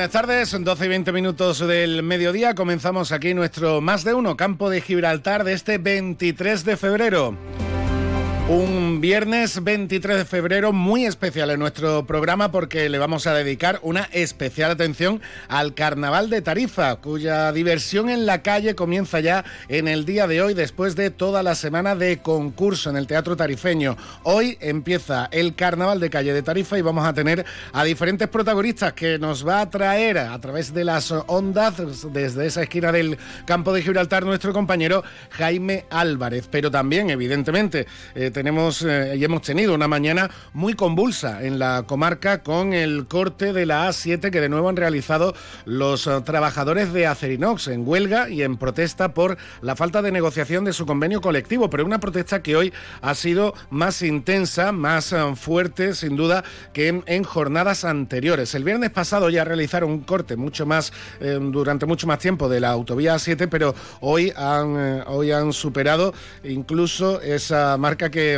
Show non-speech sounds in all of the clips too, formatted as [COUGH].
Buenas tardes, son 12 y 20 minutos del mediodía. Comenzamos aquí nuestro Más de Uno Campo de Gibraltar de este 23 de febrero. Un viernes 23 de febrero muy especial en nuestro programa porque le vamos a dedicar una especial atención al Carnaval de Tarifa, cuya diversión en la calle comienza ya en el día de hoy después de toda la semana de concurso en el Teatro Tarifeño. Hoy empieza el Carnaval de Calle de Tarifa y vamos a tener a diferentes protagonistas que nos va a traer a través de las ondas desde esa esquina del campo de Gibraltar nuestro compañero Jaime Álvarez. Pero también, evidentemente, eh, tenemos eh, y hemos tenido una mañana muy convulsa en la comarca con el corte de la A7 que de nuevo han realizado los eh, trabajadores de Acerinox en huelga y en protesta por la falta de negociación de su convenio colectivo, pero una protesta que hoy ha sido más intensa, más eh, fuerte, sin duda, que en, jornadas anteriores. El viernes pasado ya realizaron un corte mucho más durante mucho más tiempo de la autovía A7, pero hoy hoy han superado incluso esa marca que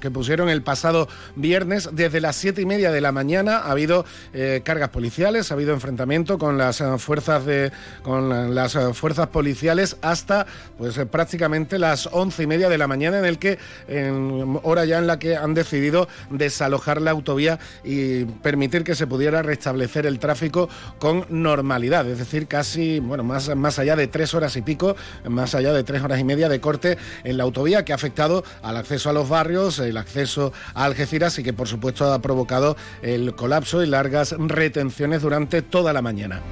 que, pusieron el pasado viernes. Desde las siete y media de la mañana ha habido eh, cargas policiales, ha habido enfrentamiento con las eh, fuerzas de con las eh, fuerzas policiales hasta pues prácticamente las once y media de la mañana, en el que en hora ya en la que han decidido desalojar la autovía y permitir que se pudiera restablecer el tráfico con normalidad, es decir, casi bueno más más allá de tres horas y pico, más allá de tres horas y media de corte en la autovía que ha afectado al acceso a los barrios, el acceso a Algeciras y que por supuesto ha provocado el colapso y largas retenciones durante toda la mañana.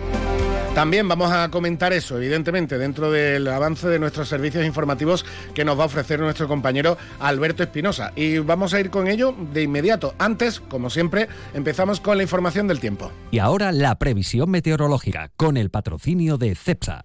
También vamos a comentar eso, evidentemente, dentro del avance de nuestros servicios informativos que nos va a ofrecer nuestro compañero Alberto Espinosa. Y vamos a ir con ello de inmediato. Antes, como siempre, empezamos con la información del tiempo. Y ahora la previsión meteorológica, con el patrocinio de CEPSA.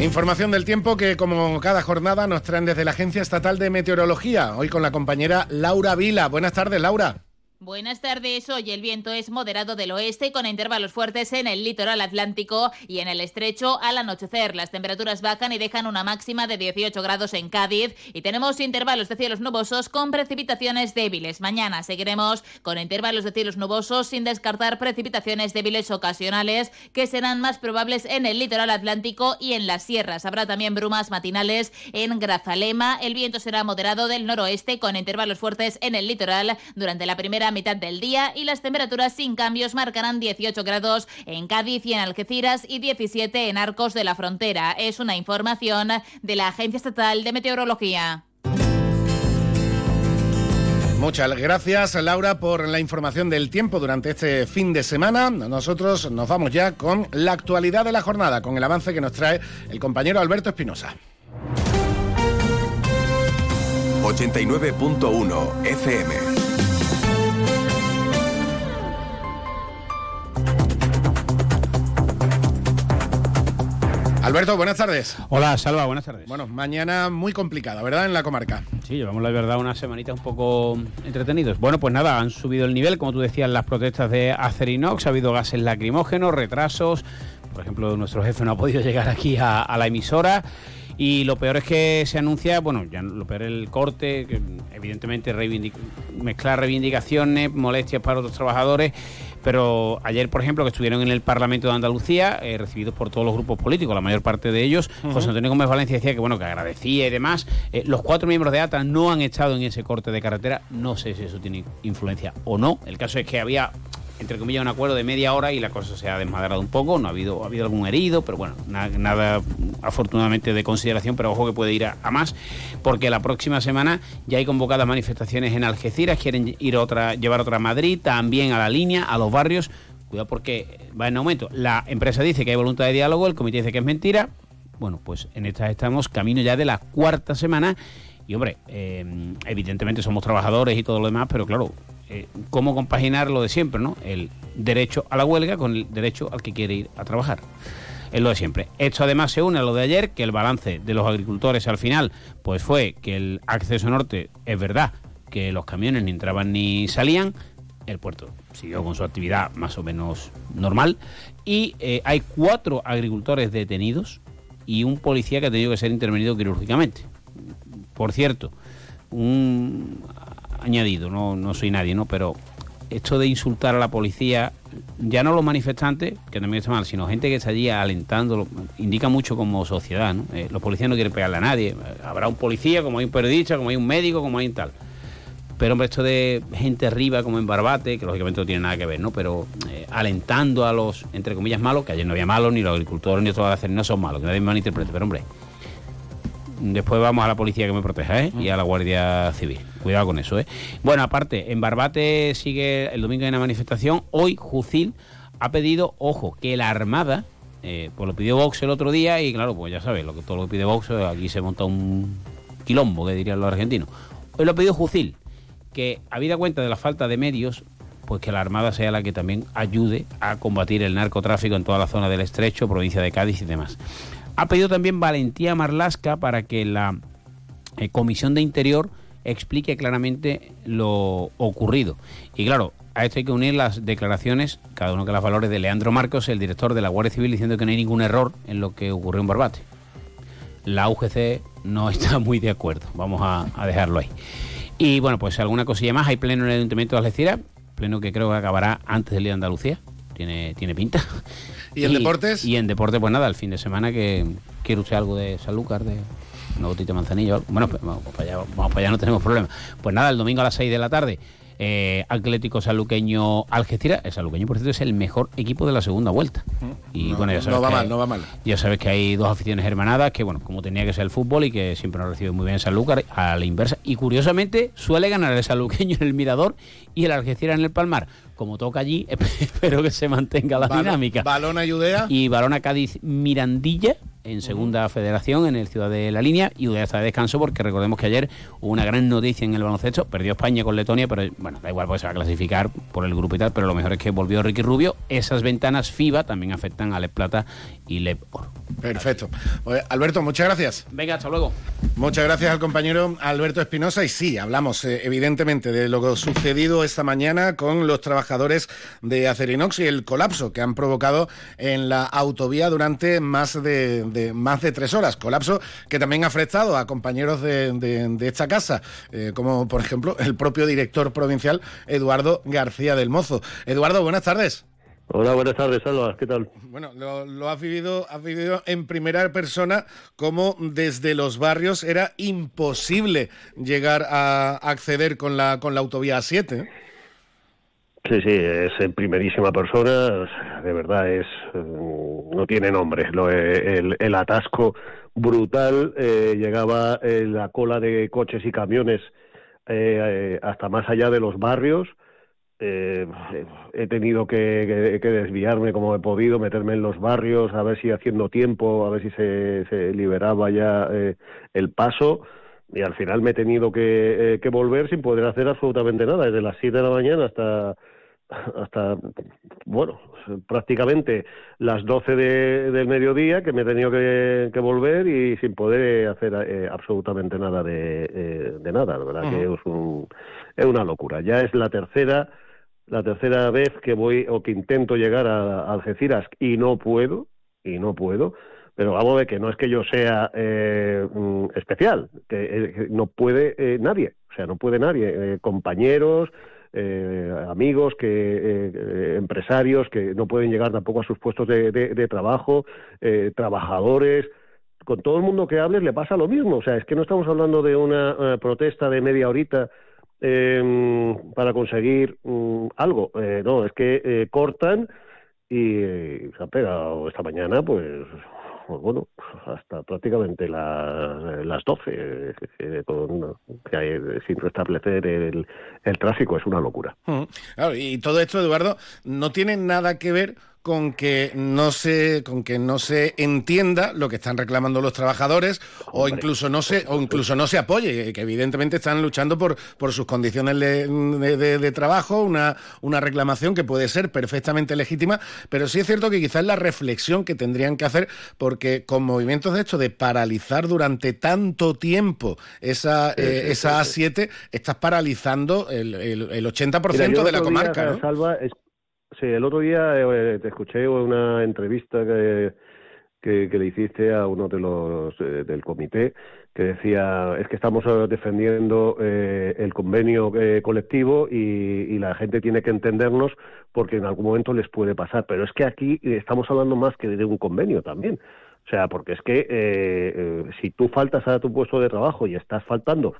Información del tiempo que como cada jornada nos traen desde la Agencia Estatal de Meteorología, hoy con la compañera Laura Vila. Buenas tardes, Laura. Buenas tardes. Hoy el viento es moderado del oeste con intervalos fuertes en el litoral atlántico y en el estrecho al anochecer. Las temperaturas bajan y dejan una máxima de 18 grados en Cádiz y tenemos intervalos de cielos nubosos con precipitaciones débiles. Mañana seguiremos con intervalos de cielos nubosos sin descartar precipitaciones débiles ocasionales que serán más probables en el litoral atlántico y en las sierras. Habrá también brumas matinales en Grazalema. El viento será moderado del noroeste con intervalos fuertes en el litoral durante la primera mitad del día y las temperaturas sin cambios marcarán 18 grados en Cádiz y en Algeciras y 17 en Arcos de la Frontera. Es una información de la Agencia Estatal de Meteorología. Muchas gracias, Laura, por la información del tiempo durante este fin de semana. Nosotros nos vamos ya con la actualidad de la jornada, con el avance que nos trae el compañero Alberto Espinosa. 89.1 FM. Alberto, buenas tardes. Hola, Salva, buenas tardes. Bueno, mañana muy complicada, ¿verdad? En la comarca. Sí, llevamos la verdad una semanita un poco entretenidos. Bueno, pues nada, han subido el nivel, como tú decías, las protestas de Acerinox, ha habido gases lacrimógenos, retrasos. Por ejemplo, nuestro jefe no ha podido [LAUGHS] llegar aquí a, a la emisora. Y lo peor es que se anuncia, bueno, ya lo peor es el corte, que evidentemente reivindic mezclar reivindicaciones, molestias para otros trabajadores. Pero ayer, por ejemplo, que estuvieron en el Parlamento de Andalucía, eh, recibidos por todos los grupos políticos, la mayor parte de ellos, uh -huh. José Antonio Gómez Valencia decía que bueno, que agradecía y demás. Eh, los cuatro miembros de ATA no han estado en ese corte de carretera. No sé si eso tiene influencia o no. El caso es que había entre comillas, un acuerdo de media hora y la cosa se ha desmadrado un poco. No ha habido, ha habido algún herido, pero bueno, nada, nada afortunadamente de consideración, pero ojo que puede ir a, más, porque la próxima semana ya hay convocadas manifestaciones en Algeciras, quieren ir otra, llevar otra a Madrid, también a la línea, a los barrios. Cuidado porque va en aumento. La empresa dice que hay voluntad de diálogo, el comité dice que es mentira. Bueno, pues en estas estamos camino ya de la cuarta semana. Y hombre, eh, evidentemente somos trabajadores y todo lo demás, pero claro, eh, cómo compaginar lo de siempre, ¿no? El derecho a la huelga con el derecho al que quiere ir a trabajar. es lo de siempre. Esto además se une a lo de ayer, que el balance de los agricultores al final pues fue que el acceso norte es verdad que los camiones ni entraban ni salían, el puerto siguió con su actividad más o menos normal y eh, hay cuatro agricultores detenidos y un policía que ha tenido que ser intervenido quirúrgicamente. Por cierto, un añadido, no, no soy nadie, ¿no? Pero esto de insultar a la policía, ya no los manifestantes, que también está mal, sino gente que está allí alentando, indica mucho como sociedad, ¿no? Eh, los policías no quieren pegarle a nadie. Habrá un policía, como hay un periodista, como hay un médico, como hay un tal. Pero, hombre, esto de gente arriba, como en Barbate, que lógicamente no tiene nada que ver, ¿no? Pero eh, alentando a los, entre comillas, malos, que ayer no había malos, ni los agricultores, ni trabajadores no son malos, que nadie me malinterprete, pero, hombre, después vamos a la policía que me proteja, ¿eh? Y a la Guardia Civil. Cuidado con eso, ¿eh? Bueno, aparte, en Barbate sigue el domingo hay una manifestación. Hoy, Jucil ha pedido, ojo, que la Armada, eh, pues lo pidió Vox el otro día y claro, pues ya sabes, lo que todo lo que pide Vox, eh, aquí se monta un quilombo, que dirían los argentinos. Hoy lo ha pedido Jucil que, habida cuenta de la falta de medios, pues que la Armada sea la que también ayude a combatir el narcotráfico en toda la zona del Estrecho, provincia de Cádiz y demás. Ha pedido también valentía Marlasca para que la eh, Comisión de Interior explique claramente lo ocurrido. Y claro, a esto hay que unir las declaraciones, cada uno que las valores, de Leandro Marcos, el director de la Guardia Civil, diciendo que no hay ningún error en lo que ocurrió en Barbate. La UGC no [LAUGHS] está muy de acuerdo, vamos a, a dejarlo ahí. Y bueno, pues alguna cosilla más. Hay pleno en el Ayuntamiento de Algeciras, pleno que creo que acabará antes del día de Andalucía. Tiene, tiene pinta. ¿Y en deportes? Y en deporte, pues nada, el fin de semana que quiere usted algo de Sanlúcar, de gotita de manzanillo. Bueno, pues vamos para allá, vamos para allá, no tenemos problema. Pues nada, el domingo a las 6 de la tarde eh, Atlético Saluqueño Algeciras. El Saluqueño, por cierto, es el mejor equipo de la segunda vuelta. Y no, bueno, ya sabes no va que mal, hay- no va mal. Ya sabes que hay dos aficiones hermanadas que, bueno, como tenía que ser el fútbol y que siempre nos recibe muy bien Sanlúcar, a la inversa. Y curiosamente suele ganar el saluqueño en el Mirador y el Algeciras en el Palmar. Como toca allí, [LAUGHS] espero que se mantenga la dinámica. Balón a Judea. Y Barona Cádiz Mirandilla en segunda federación en el Ciudad de la Línea y Udea está de descanso porque recordemos que ayer hubo una gran noticia en el baloncesto, perdió España con Letonia, pero bueno, da igual porque se va a clasificar por el grupo y tal, pero lo mejor es que volvió Ricky Rubio. Esas ventanas FIBA también afectan a Le Plata y Le Oro. Perfecto. Oye, Alberto, muchas gracias. Venga, hasta luego. Muchas gracias al compañero Alberto Espinosa. Y sí, hablamos eh, evidentemente de lo sucedido esta mañana con los trabajadores de Acerinox y el colapso que han provocado en la autovía durante más de, de- más de tres horas. Colapso que también ha afectado a compañeros de, de- de esta casa, eh, como por ejemplo el propio director provincial Eduardo García del Mozo. Eduardo, buenas tardes. Hola, buenas tardes, Alba. ¿Qué tal? Bueno, lo, lo has vivido, has vivido en primera persona como desde los barrios era imposible llegar a acceder con la con la autovía A7. ¿eh? Sí, sí, es en primerísima persona. De verdad, es mm, no tiene nombre. Lo, eh, el, el atasco brutal eh, llegaba eh, la cola de coches y camiones eh, hasta más allá de los barrios. Eh, he tenido que, que- que desviarme como he podido, meterme en los barrios, a ver si haciendo tiempo, a ver si se, se liberaba ya eh, el paso. Y al final me he tenido que, eh, que volver sin poder hacer absolutamente nada, desde las 7 de la mañana hasta, hasta bueno, prácticamente las 12 de- del mediodía, que me he tenido que, que volver y sin poder hacer eh, absolutamente nada de, eh, de nada. La verdad que es, un- es una locura. Ya es la tercera la tercera vez que voy o que intento llegar a, Algeciras y no puedo, y no puedo, pero vamos a ver que no es que yo sea eh, mm, especial, que, eh, que no puede eh, nadie, o sea, no puede nadie, eh, compañeros, eh, amigos, que empresarios que no pueden llegar tampoco a sus puestos de, de- de trabajo, trabajadores, con todo el mundo que hables le pasa lo mismo, o sea, es que no estamos hablando de una protesta de media horita eh, para conseguir mm, algo. Eh, no, es que eh, cortan y eh, se ha pegado esta mañana, pues, pues bueno, hasta prácticamente las, las 12, eh, con, que hay, sin restablecer el, el tráfico. Es una locura. Mm. Y todo esto, Eduardo, no tiene nada que ver con que no se con que no se entienda lo que están reclamando los trabajadores o incluso no se o incluso no se apoye que evidentemente están luchando por por sus condiciones de, trabajo una una reclamación que puede ser perfectamente legítima pero sí es cierto que quizás la reflexión que tendrían que hacer porque con movimientos de hecho de paralizar durante tanto tiempo esa eh, esa A7 estás paralizando el, el, 80% de la comarca Salva, Sí, el otro día eh, te escuché una entrevista que, que, le hiciste a uno de los eh, del comité que decía es que estamos defendiendo eh, el convenio colectivo y, y, la gente tiene que entendernos porque en algún momento les puede pasar. Pero es que aquí estamos hablando más que de un convenio también. O sea, porque es que si tú faltas a tu puesto de trabajo y estás faltando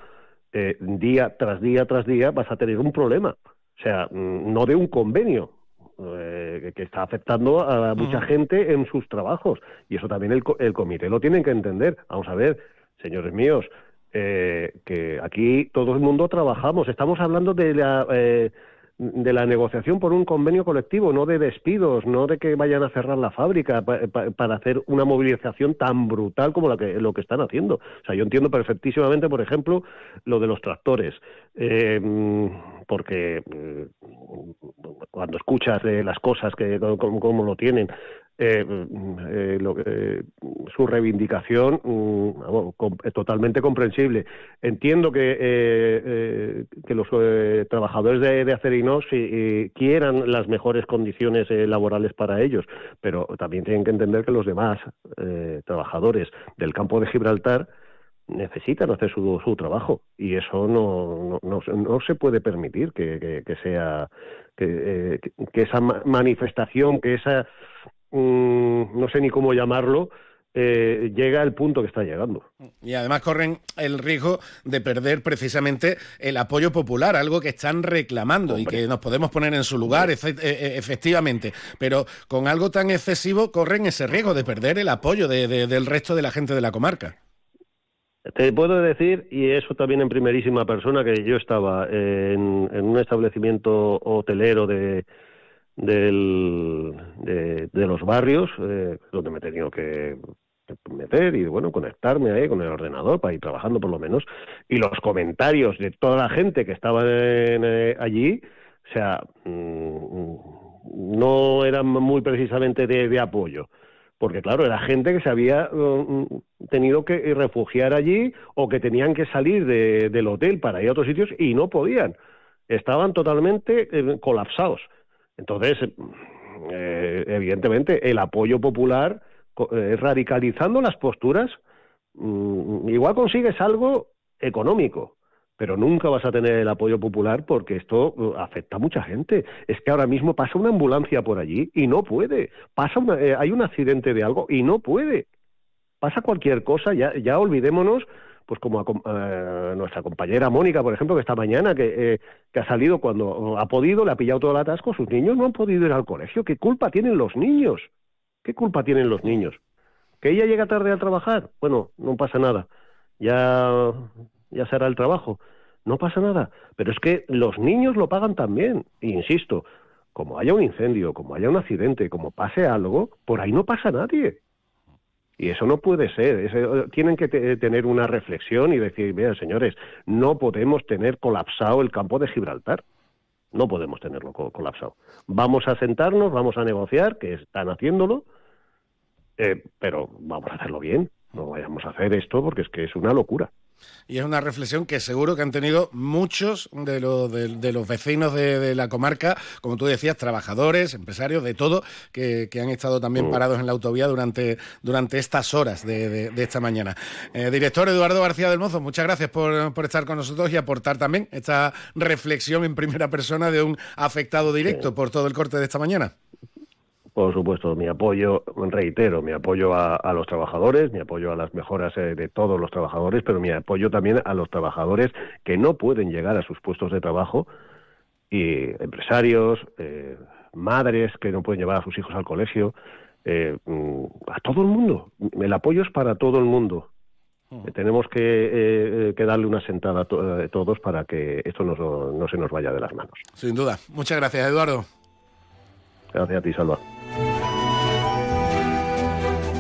día tras día tras día, vas a tener un problema. O sea, mm, no de un convenio, eh, que está afectando a mucha gente en sus trabajos. Y eso también el, el comité lo tienen que entender. Vamos a ver, señores míos, eh, que aquí todo el mundo trabajamos. Estamos hablando de la, eh, de la negociación por un convenio colectivo, no de despidos, no de que vayan a cerrar la fábrica para hacer una movilización tan brutal como la que, lo que están haciendo. O sea, yo entiendo perfectísimamente, por ejemplo, lo de los tractores, eh, porque cuando escuchas de las cosas que como, lo tienen, eh, eh, eh, su reivindicación mm, totalmente comprensible. Entiendo que, que los trabajadores de, de Acerinos quieran las mejores condiciones laborales para ellos, pero también tienen que entender que los demás trabajadores del campo de Gibraltar necesitan hacer su, su trabajo y eso no, no, no, se puede permitir que, que, sea que, esa manifestación que esa Mm, no sé ni cómo llamarlo, eh, llega al punto que está llegando. Y además corren el riesgo de perder precisamente el apoyo popular, algo que están reclamando y que nos podemos poner en su lugar, eh, eh, efectivamente. Pero con algo tan excesivo corren ese riesgo de perder el apoyo del resto de la gente de la comarca. Te puedo decir, y eso también en primerísima persona, que yo estaba en un establecimiento hotelero de, del, de, los barrios, eh, donde me he tenido que meter y bueno conectarme ahí con el ordenador para ir trabajando por lo menos. Y los comentarios de toda la gente que estaba eh, allí o sea mm, no eran muy precisamente de, apoyo. Porque claro era gente que se había mm, tenido que refugiar allí o que tenían que salir del hotel para ir a otros sitios y no podían. Estaban totalmente eh, colapsados entonces, eh, evidentemente, el apoyo popular, eh, radicalizando las posturas, mm, igual consigues algo económico, pero nunca vas a tener el apoyo popular porque esto uh, afecta a mucha gente. Es que ahora mismo pasa una ambulancia por allí y no puede. Pasa eh, hay un accidente de algo y no puede. Pasa cualquier cosa, ya, ya olvidémonos pues como a, nuestra compañera Mónica, por ejemplo, que esta mañana, que, eh, ha salido cuando ha podido, le ha pillado todo el atasco, sus niños no han podido ir al colegio. ¿Qué culpa tienen los niños? ¿Qué culpa tienen los niños? ¿Que ella llega tarde a trabajar? Bueno, no pasa nada. Ya, ya se hará el trabajo. No pasa nada. Pero es que los niños lo pagan también. insisto, como haya un incendio, como haya un accidente, como pase algo, por ahí no pasa nadie. Y eso no puede ser. Eh, tienen que tener una reflexión y decir, vean, señores, no podemos tener colapsado el campo de Gibraltar. No podemos tenerlo colapsado. Vamos a sentarnos, vamos a negociar, que están haciéndolo, eh, pero vamos a hacerlo bien. No vayamos a hacer esto porque es que es una locura. Y es una reflexión que seguro que han tenido muchos de, los de, los vecinos de, la comarca, como tú decías, trabajadores, empresarios, de todo, que, han estado también mm. parados en la autovía durante, durante estas horas de, esta mañana. Eh, director Eduardo García del Mozo, muchas gracias por, por, estar con nosotros y aportar también esta reflexión en primera persona de un afectado directo por todo el corte de esta mañana. Por supuesto, mi apoyo, reitero, mi apoyo a, los trabajadores, mi apoyo a las mejoras eh, de todos los trabajadores, pero mi apoyo también a los trabajadores que no pueden llegar a sus puestos de trabajo y empresarios, eh, madres que no pueden llevar a sus hijos al colegio, eh, mm, a todo el mundo. El apoyo es para todo el mundo. Mm. Tenemos que, darle una sentada a todos para que esto no se nos vaya de las manos. Sin duda. Muchas gracias, Eduardo. Gracias a ti, Salva. Bye.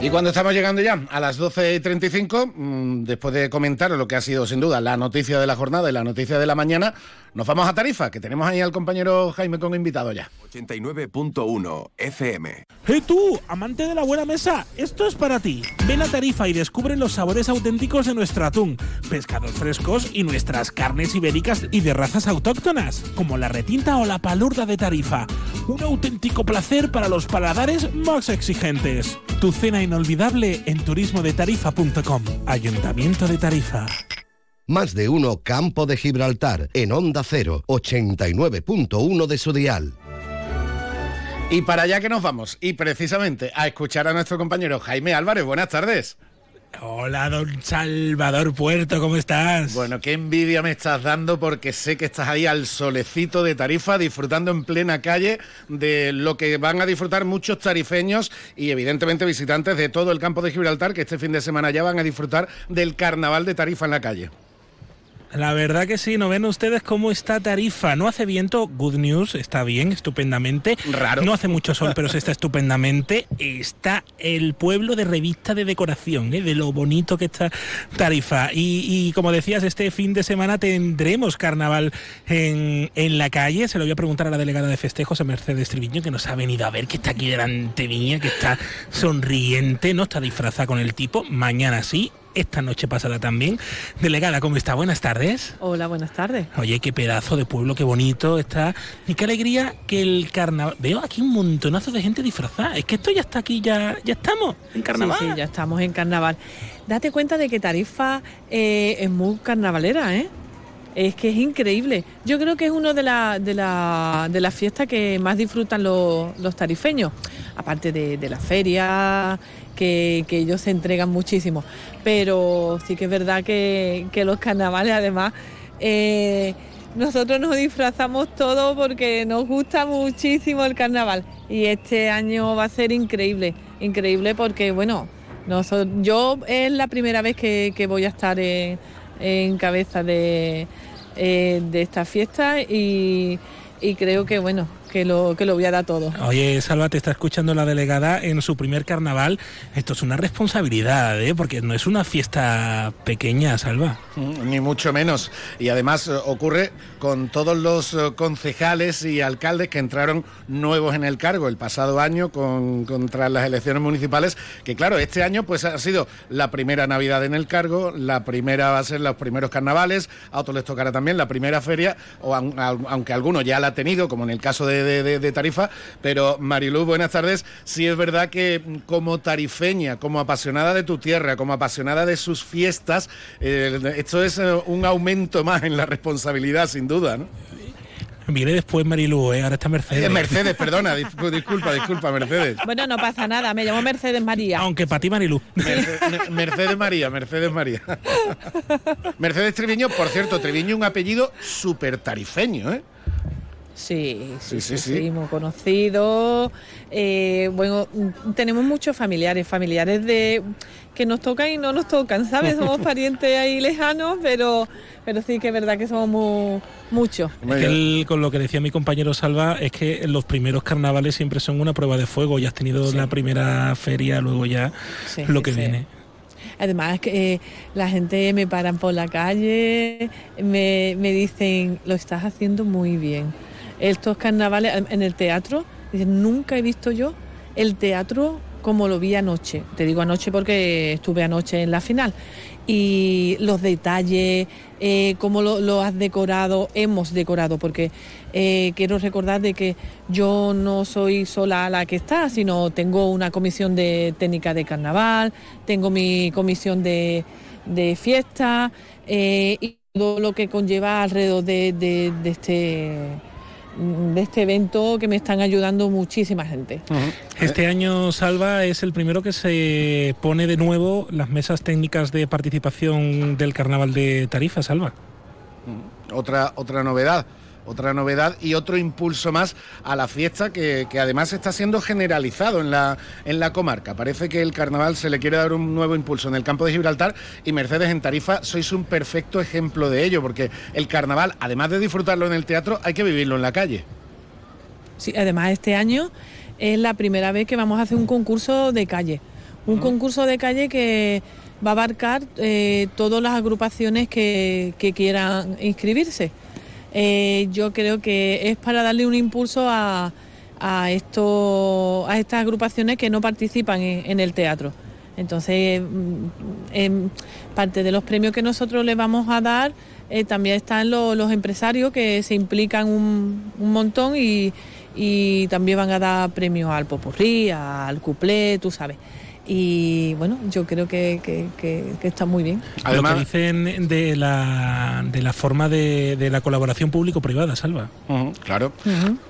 Y cuando estamos llegando ya a las 12.35, mm, después de comentar lo que ha sido sin duda la noticia de la jornada y la noticia de la mañana, nos vamos a Tarifa, que tenemos ahí al compañero Jaime con invitado ya. 89.1 FM. ¡Hey tú, amante de la buena mesa! Esto es para ti. Ven a Tarifa y descubre los sabores auténticos de nuestro atún, pescados frescos y nuestras carnes ibéricas y de razas autóctonas, como la retinta o la palurda de Tarifa. Un auténtico placer para los paladares más exigentes. Tu cena inolvidable en turismodetarifa.com. Ayuntamiento de Tarifa. Más de uno Campo de Gibraltar en Onda 0, 89.1 de su dial. Y para allá que nos vamos, y precisamente a escuchar a nuestro compañero Jaime Álvarez. Buenas tardes. Hola, don Salvador Puerto, ¿cómo estás? Bueno, qué envidia me estás dando porque sé que estás ahí al solecito de Tarifa, disfrutando en plena calle de lo que van a disfrutar muchos tarifeños y evidentemente visitantes de todo el campo de Gibraltar que este fin de semana ya van a disfrutar del carnaval de Tarifa en la calle. La verdad que sí, ¿no ven ustedes cómo está Tarifa? No hace viento, good news, está bien, estupendamente. Raro. No hace mucho sol, pero se está estupendamente. Está el pueblo de revista de decoración, ¿eh? de lo bonito que está Tarifa. Y, y, como decías, este fin de semana tendremos carnaval en, en, la calle. Se lo voy a preguntar a la delegada de festejos, a Mercedes Triviño, que nos ha venido a ver, que está aquí delante mía, que está sonriente, no está disfrazada con el tipo. Mañana sí, esta noche pasada también. Delegada, ¿cómo está? Buenas tardes. Hola, buenas tardes. Oye, qué pedazo de pueblo, qué bonito está. Y qué alegría que el carnaval. Veo aquí un montonazo de gente disfrazada. Es que esto ya está aquí, ya, ya estamos en carnaval. Sí, sí, ya estamos en carnaval. Date cuenta de que Tarifa eh, es muy carnavalera, ¿eh? Es que es increíble. Yo creo que es una de las de la, de las fiestas que más disfrutan los, los tarifeños, aparte de, de la feria, que, ellos se entregan muchísimo. Pero sí que es verdad que, los carnavales, además, eh, nosotros nos disfrazamos todo porque nos gusta muchísimo el carnaval. Y este año va a ser increíble, increíble porque, bueno, nosotros, yo es la primera vez que, voy a estar en, cabeza de, eh, de esta fiesta y creo que, bueno, que lo, que lo voy a dar todo. Oye, Salva, te está escuchando la delegada en su primer carnaval. Esto es una responsabilidad, ¿eh? porque no es una fiesta pequeña, Salva. Ni mucho menos. Y además eh, ocurre con todos los eh, concejales y alcaldes que entraron nuevos en el cargo el pasado año con, contra las elecciones municipales, que claro, este año pues ha sido la primera Navidad en el cargo, la primera va a ser los primeros carnavales, a otros les tocará también la primera feria, o aunque alguno ya la ha tenido, como en el caso de de, de, de, Tarifa, pero Mariluz, buenas tardes. Sí es verdad que como tarifeña, como apasionada de tu tierra, como apasionada de sus fiestas, eh, esto es eh, un aumento más en la responsabilidad, sin duda, ¿no? Viene después Marilú, ¿eh? ahora está Mercedes. Eh, Mercedes, perdona, [LAUGHS] disculpa, disculpa, Mercedes. Bueno, no pasa nada, me llamo Mercedes María. Aunque para ti Marilú. Mercedes, Mercedes María, Mercedes María. [LAUGHS] Mercedes Treviño, por cierto, Treviño un apellido súper tarifeño, ¿eh? Sí sí, sí, sí, sí, muy conocido. Eh, bueno, tenemos muchos familiares, familiares de que nos tocan y no nos tocan, ¿sabes? Somos [LAUGHS] parientes ahí lejanos, pero, pero sí que es verdad que somos muy, muchos. Es que él, con lo que decía mi compañero Salva, es que los primeros carnavales siempre son una prueba de fuego. Ya has tenido sí. la primera feria, luego ya sí, lo que viene. Además, que eh, la gente me paran por la calle, me, me dicen, lo estás haciendo muy bien estos carnavales en el teatro, nunca he visto yo el teatro como lo vi anoche. Te digo anoche porque estuve anoche en la final. Y los detalles, eh, cómo lo, has decorado, hemos decorado, porque eh, quiero recordar de que yo no soy sola la que está, sino tengo una comisión de técnica de carnaval, tengo mi comisión de, de fiesta eh, y todo lo que conlleva alrededor de, de, de este de este evento que me están ayudando muchísima gente. Uh -huh. Este año, Salva, es el primero que se pone de nuevo las mesas técnicas de participación del Carnaval de Tarifa, Salva. Otra, otra novedad otra novedad y otro impulso más a la fiesta que, que, además está siendo generalizado en la, en la comarca. Parece que el carnaval se le quiere dar un nuevo impulso en el campo de Gibraltar y Mercedes en Tarifa sois un perfecto ejemplo de ello, porque el carnaval, además de disfrutarlo en el teatro, hay que vivirlo en la calle. Sí, además este año es la primera vez que vamos a hacer un concurso de calle Un concurso de calle que va a abarcar eh, todas las agrupaciones que, que quieran inscribirse. Eh, yo creo que es para darle un impulso a, a, esto, a estas agrupaciones que no participan en, el teatro. Entonces, mm, en parte de los premios que nosotros le vamos a dar, eh, también están lo- los empresarios que se implican un, un montón y, y también van a dar premios al popurrí, al cuplé, tú sabes. Y bueno, yo creo que, que- que- que está muy bien. lo que dicen de la, de la forma de, de la colaboración público-privada, Salva. Claro.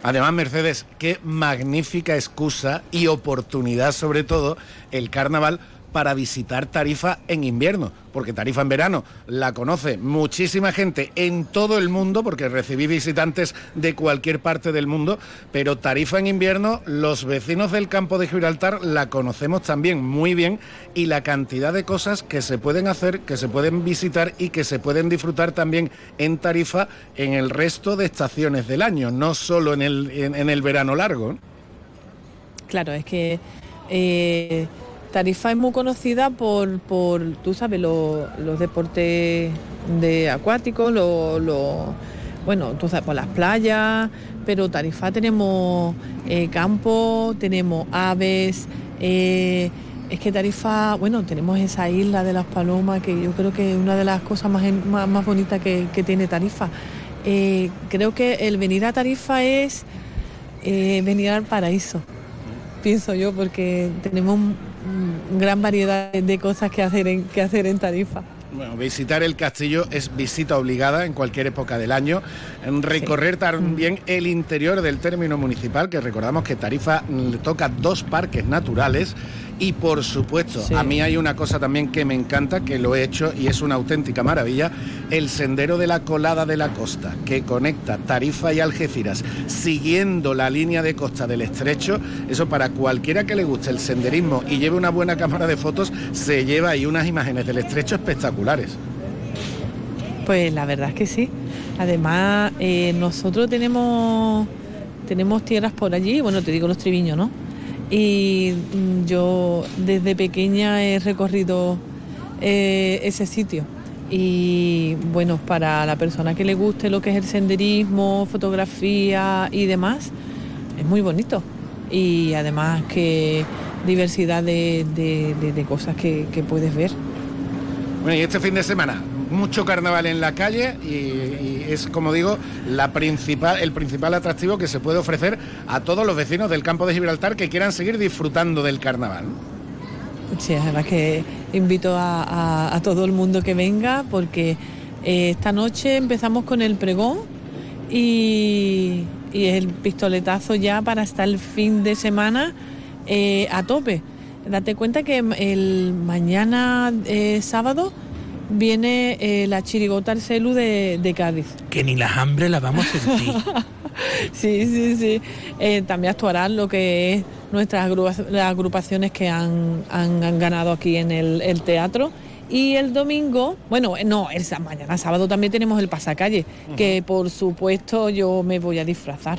Además, Mercedes, qué magnífica excusa y oportunidad, sobre todo, el carnaval para visitar Tarifa en invierno, porque Tarifa en verano la conoce muchísima gente en todo el mundo, porque recibí visitantes de cualquier parte del mundo, pero Tarifa en invierno, los vecinos del campo de Gibraltar la conocemos también muy bien y la cantidad de cosas que se pueden hacer, que se pueden visitar y que se pueden disfrutar también en Tarifa en el resto de estaciones del año, no solo en el, en, el verano largo. Claro, es que eh, Tarifa es muy conocida por, por tú sabes, lo- los deportes de acuáticos, lo, bueno, sabes, por las playas, pero Tarifa tenemos eh, campo, tenemos aves, eh, es que Tarifa, bueno, tenemos esa isla de las palomas que yo creo que es una de las cosas más, más, bonitas que, que tiene Tarifa. Eh, creo que el venir a Tarifa es eh, venir al paraíso pienso yo, porque tenemos gran variedad de cosas que hacer en, que hacer en Tarifa. Bueno, visitar el castillo es visita obligada en cualquier época del año. En Recorrer también el interior del término municipal, que recordamos que Tarifa mm, le toca dos parques naturales. Y por supuesto, Sí. a mí hay una cosa también que me encanta, que lo he hecho y es una auténtica maravilla, el sendero de la colada de la costa, que conecta Tarifa y Algeciras, siguiendo la línea de costa del estrecho. Eso para cualquiera que le guste el senderismo y lleve una buena cámara de fotos, se lleva ahí unas imágenes del estrecho espectaculares. Pues la verdad es que sí. Además, eh, nosotros tenemos, tenemos tierras por allí, bueno, te digo los triviños, ¿no? Y mm, yo desde pequeña he recorrido eh, ese sitio. Y bueno, para la persona que le guste lo que es el senderismo, fotografía y demás, es muy bonito. Y además que diversidad de, de- cosas que puedes ver. Bueno, y este fin de semana, mucho carnaval en la calle y, es, como digo, la principal, el principal atractivo que se puede ofrecer a todos los vecinos del campo de Gibraltar que quieran seguir disfrutando del carnaval. Sí, además que invito a, todo el mundo que venga porque eh, esta noche empezamos con el pregón y, y el pistoletazo ya para hasta el fin de semana eh, a tope. Date cuenta que el mañana eh, sábado viene eh, la chirigota Arcelu de, de Cádiz. Que ni las hambre la vamos a sentir. [LAUGHS] Sí, sí, sí. Eh, también actuarán lo que es nuestras las agrupaciones que han, han- han ganado aquí en el, el teatro. Y el domingo, bueno, eh, no, el mañana sábado también tenemos el pasacalle, que por supuesto yo me voy a disfrazar.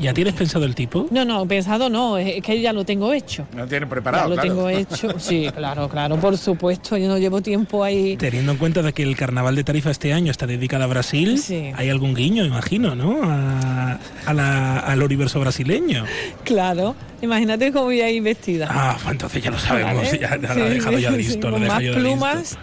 ¿Ya tienes pensado el tipo? No, no, pensado no, es que ya lo tengo hecho. No tiene Ya preparado, lo claro. tengo hecho. [LAUGHS] Sí, claro, claro, por supuesto. Yo no llevo tiempo ahí. Teniendo en cuenta de que el carnaval de Tarifa este año está dedicado a Brasil, Sí. hay algún guiño, imagino, ¿no? A- a la- al universo brasileño. Claro, imagínate cómo voy ahí vestida. Ah, pues entonces ya lo sabemos, Vale. ya, ya Sí, lo he dejado ya sí, listo. lo he con dejado más ya listo. plumas.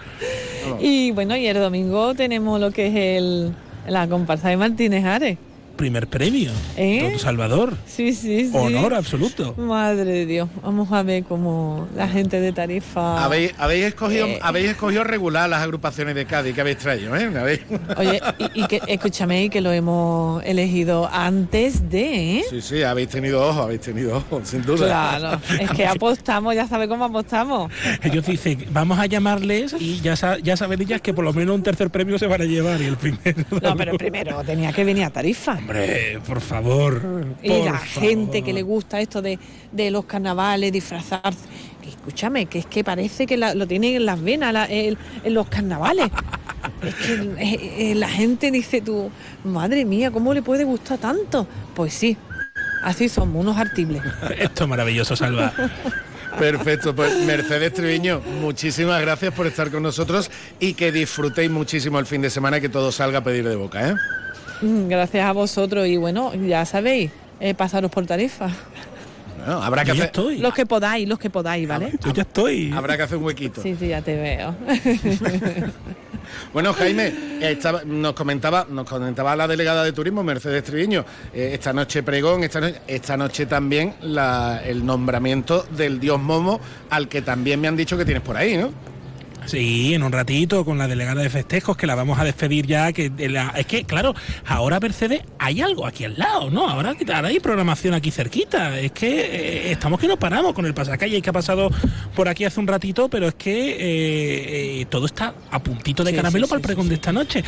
Y bueno, y el domingo tenemos lo que es el, la comparsa de Martínez Ares. Primer premio. ¿Eh? Don Salvador. Sí, sí, sí. Honor absoluto. Madre de Dios. Vamos a ver cómo la gente de Tarifa. Habéis, habéis escogido, Eh. habéis escogido regular las agrupaciones de Cádiz que habéis traído, ¿eh? Habéis- Oye, y, y que [LAUGHS] escúchame, y que lo hemos elegido antes de, ¿eh? Sí, sí, habéis tenido ojo, habéis tenido ojo, sin duda. Claro, es que [LAUGHS] apostamos, ya sabe cómo apostamos. Ellos dicen, vamos a llamarles y ya, sa- ya saben ellas que por lo menos un tercer premio se van a llevar y el primero. No, pero primero tenía que venir a Tarifa. Hombre, por favor. Y la gente que le gusta esto de, de los carnavales, disfrazarse. Escúchame, que es que parece que la- lo tienen en las venas la- el- en los carnavales. [LAUGHS] es que eh, eh, la gente dice tú, madre mía, ¿cómo le puede gustar tanto? Pues sí, así somos, unos artibles. [LAUGHS] Esto es maravilloso, Salva. Perfecto, pues Mercedes Triviño, muchísimas gracias por estar con nosotros y que disfrutéis muchísimo el fin de semana y que todo salga a pedir de boca, ¿eh? Mm, Gracias a vosotros y bueno, ya sabéis, eh, pasaros por tarifa. Bueno, habrá que Yo hacer, estoy. Los que podáis, los que podáis, ¿vale? Yo ya estoy. habrá que hacer un huequito. Sí, sí, ya te veo. [LAUGHS] Bueno, Jaime, estaba- nos comentaba, nos comentaba la delegada de turismo, Mercedes Triviño, eh, esta noche pregón, esta, no- esta noche también la- el nombramiento del dios Momo, al que también me han dicho que tienes por ahí, ¿no? Sí, en un ratito con la delegada de festejos que la vamos a despedir ya. Que la- es que, claro, ahora Mercedes hay algo aquí al lado, ¿no? Ahora, ahora hay programación aquí cerquita. Es que eh, estamos que no paramos con el pasacalle que ha pasado por aquí hace un ratito, pero es que eh, eh, todo está a puntito de Sí, caramelo sí, para el pregón sí, de esta noche.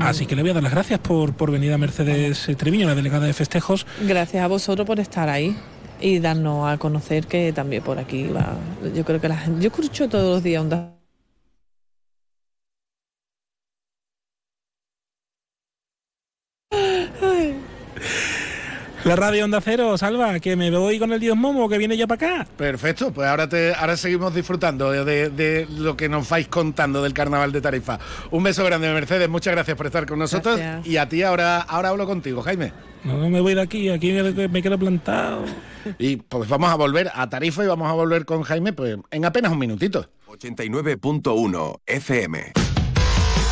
Así que le voy a dar las gracias por, por venir a Mercedes Treviño, la delegada de festejos. Gracias a vosotros por estar ahí y darnos a conocer que también por aquí va. Yo creo que la gente. Yo escucho todos los días onda. La radio Onda Cero, Salva, que me voy con el Dios Momo que viene ya para acá. Perfecto, pues ahora, te, ahora seguimos disfrutando de, de- de lo que nos vais contando del carnaval de Tarifa. Un beso grande, Mercedes, muchas gracias por estar con nosotros. Gracias. Y a ti ahora, ahora hablo contigo, Jaime. No, no me voy de aquí, aquí me, me quedo plantado. Y pues vamos a volver a Tarifa y vamos a volver con Jaime pues, en apenas un minutito. 89.1 FM.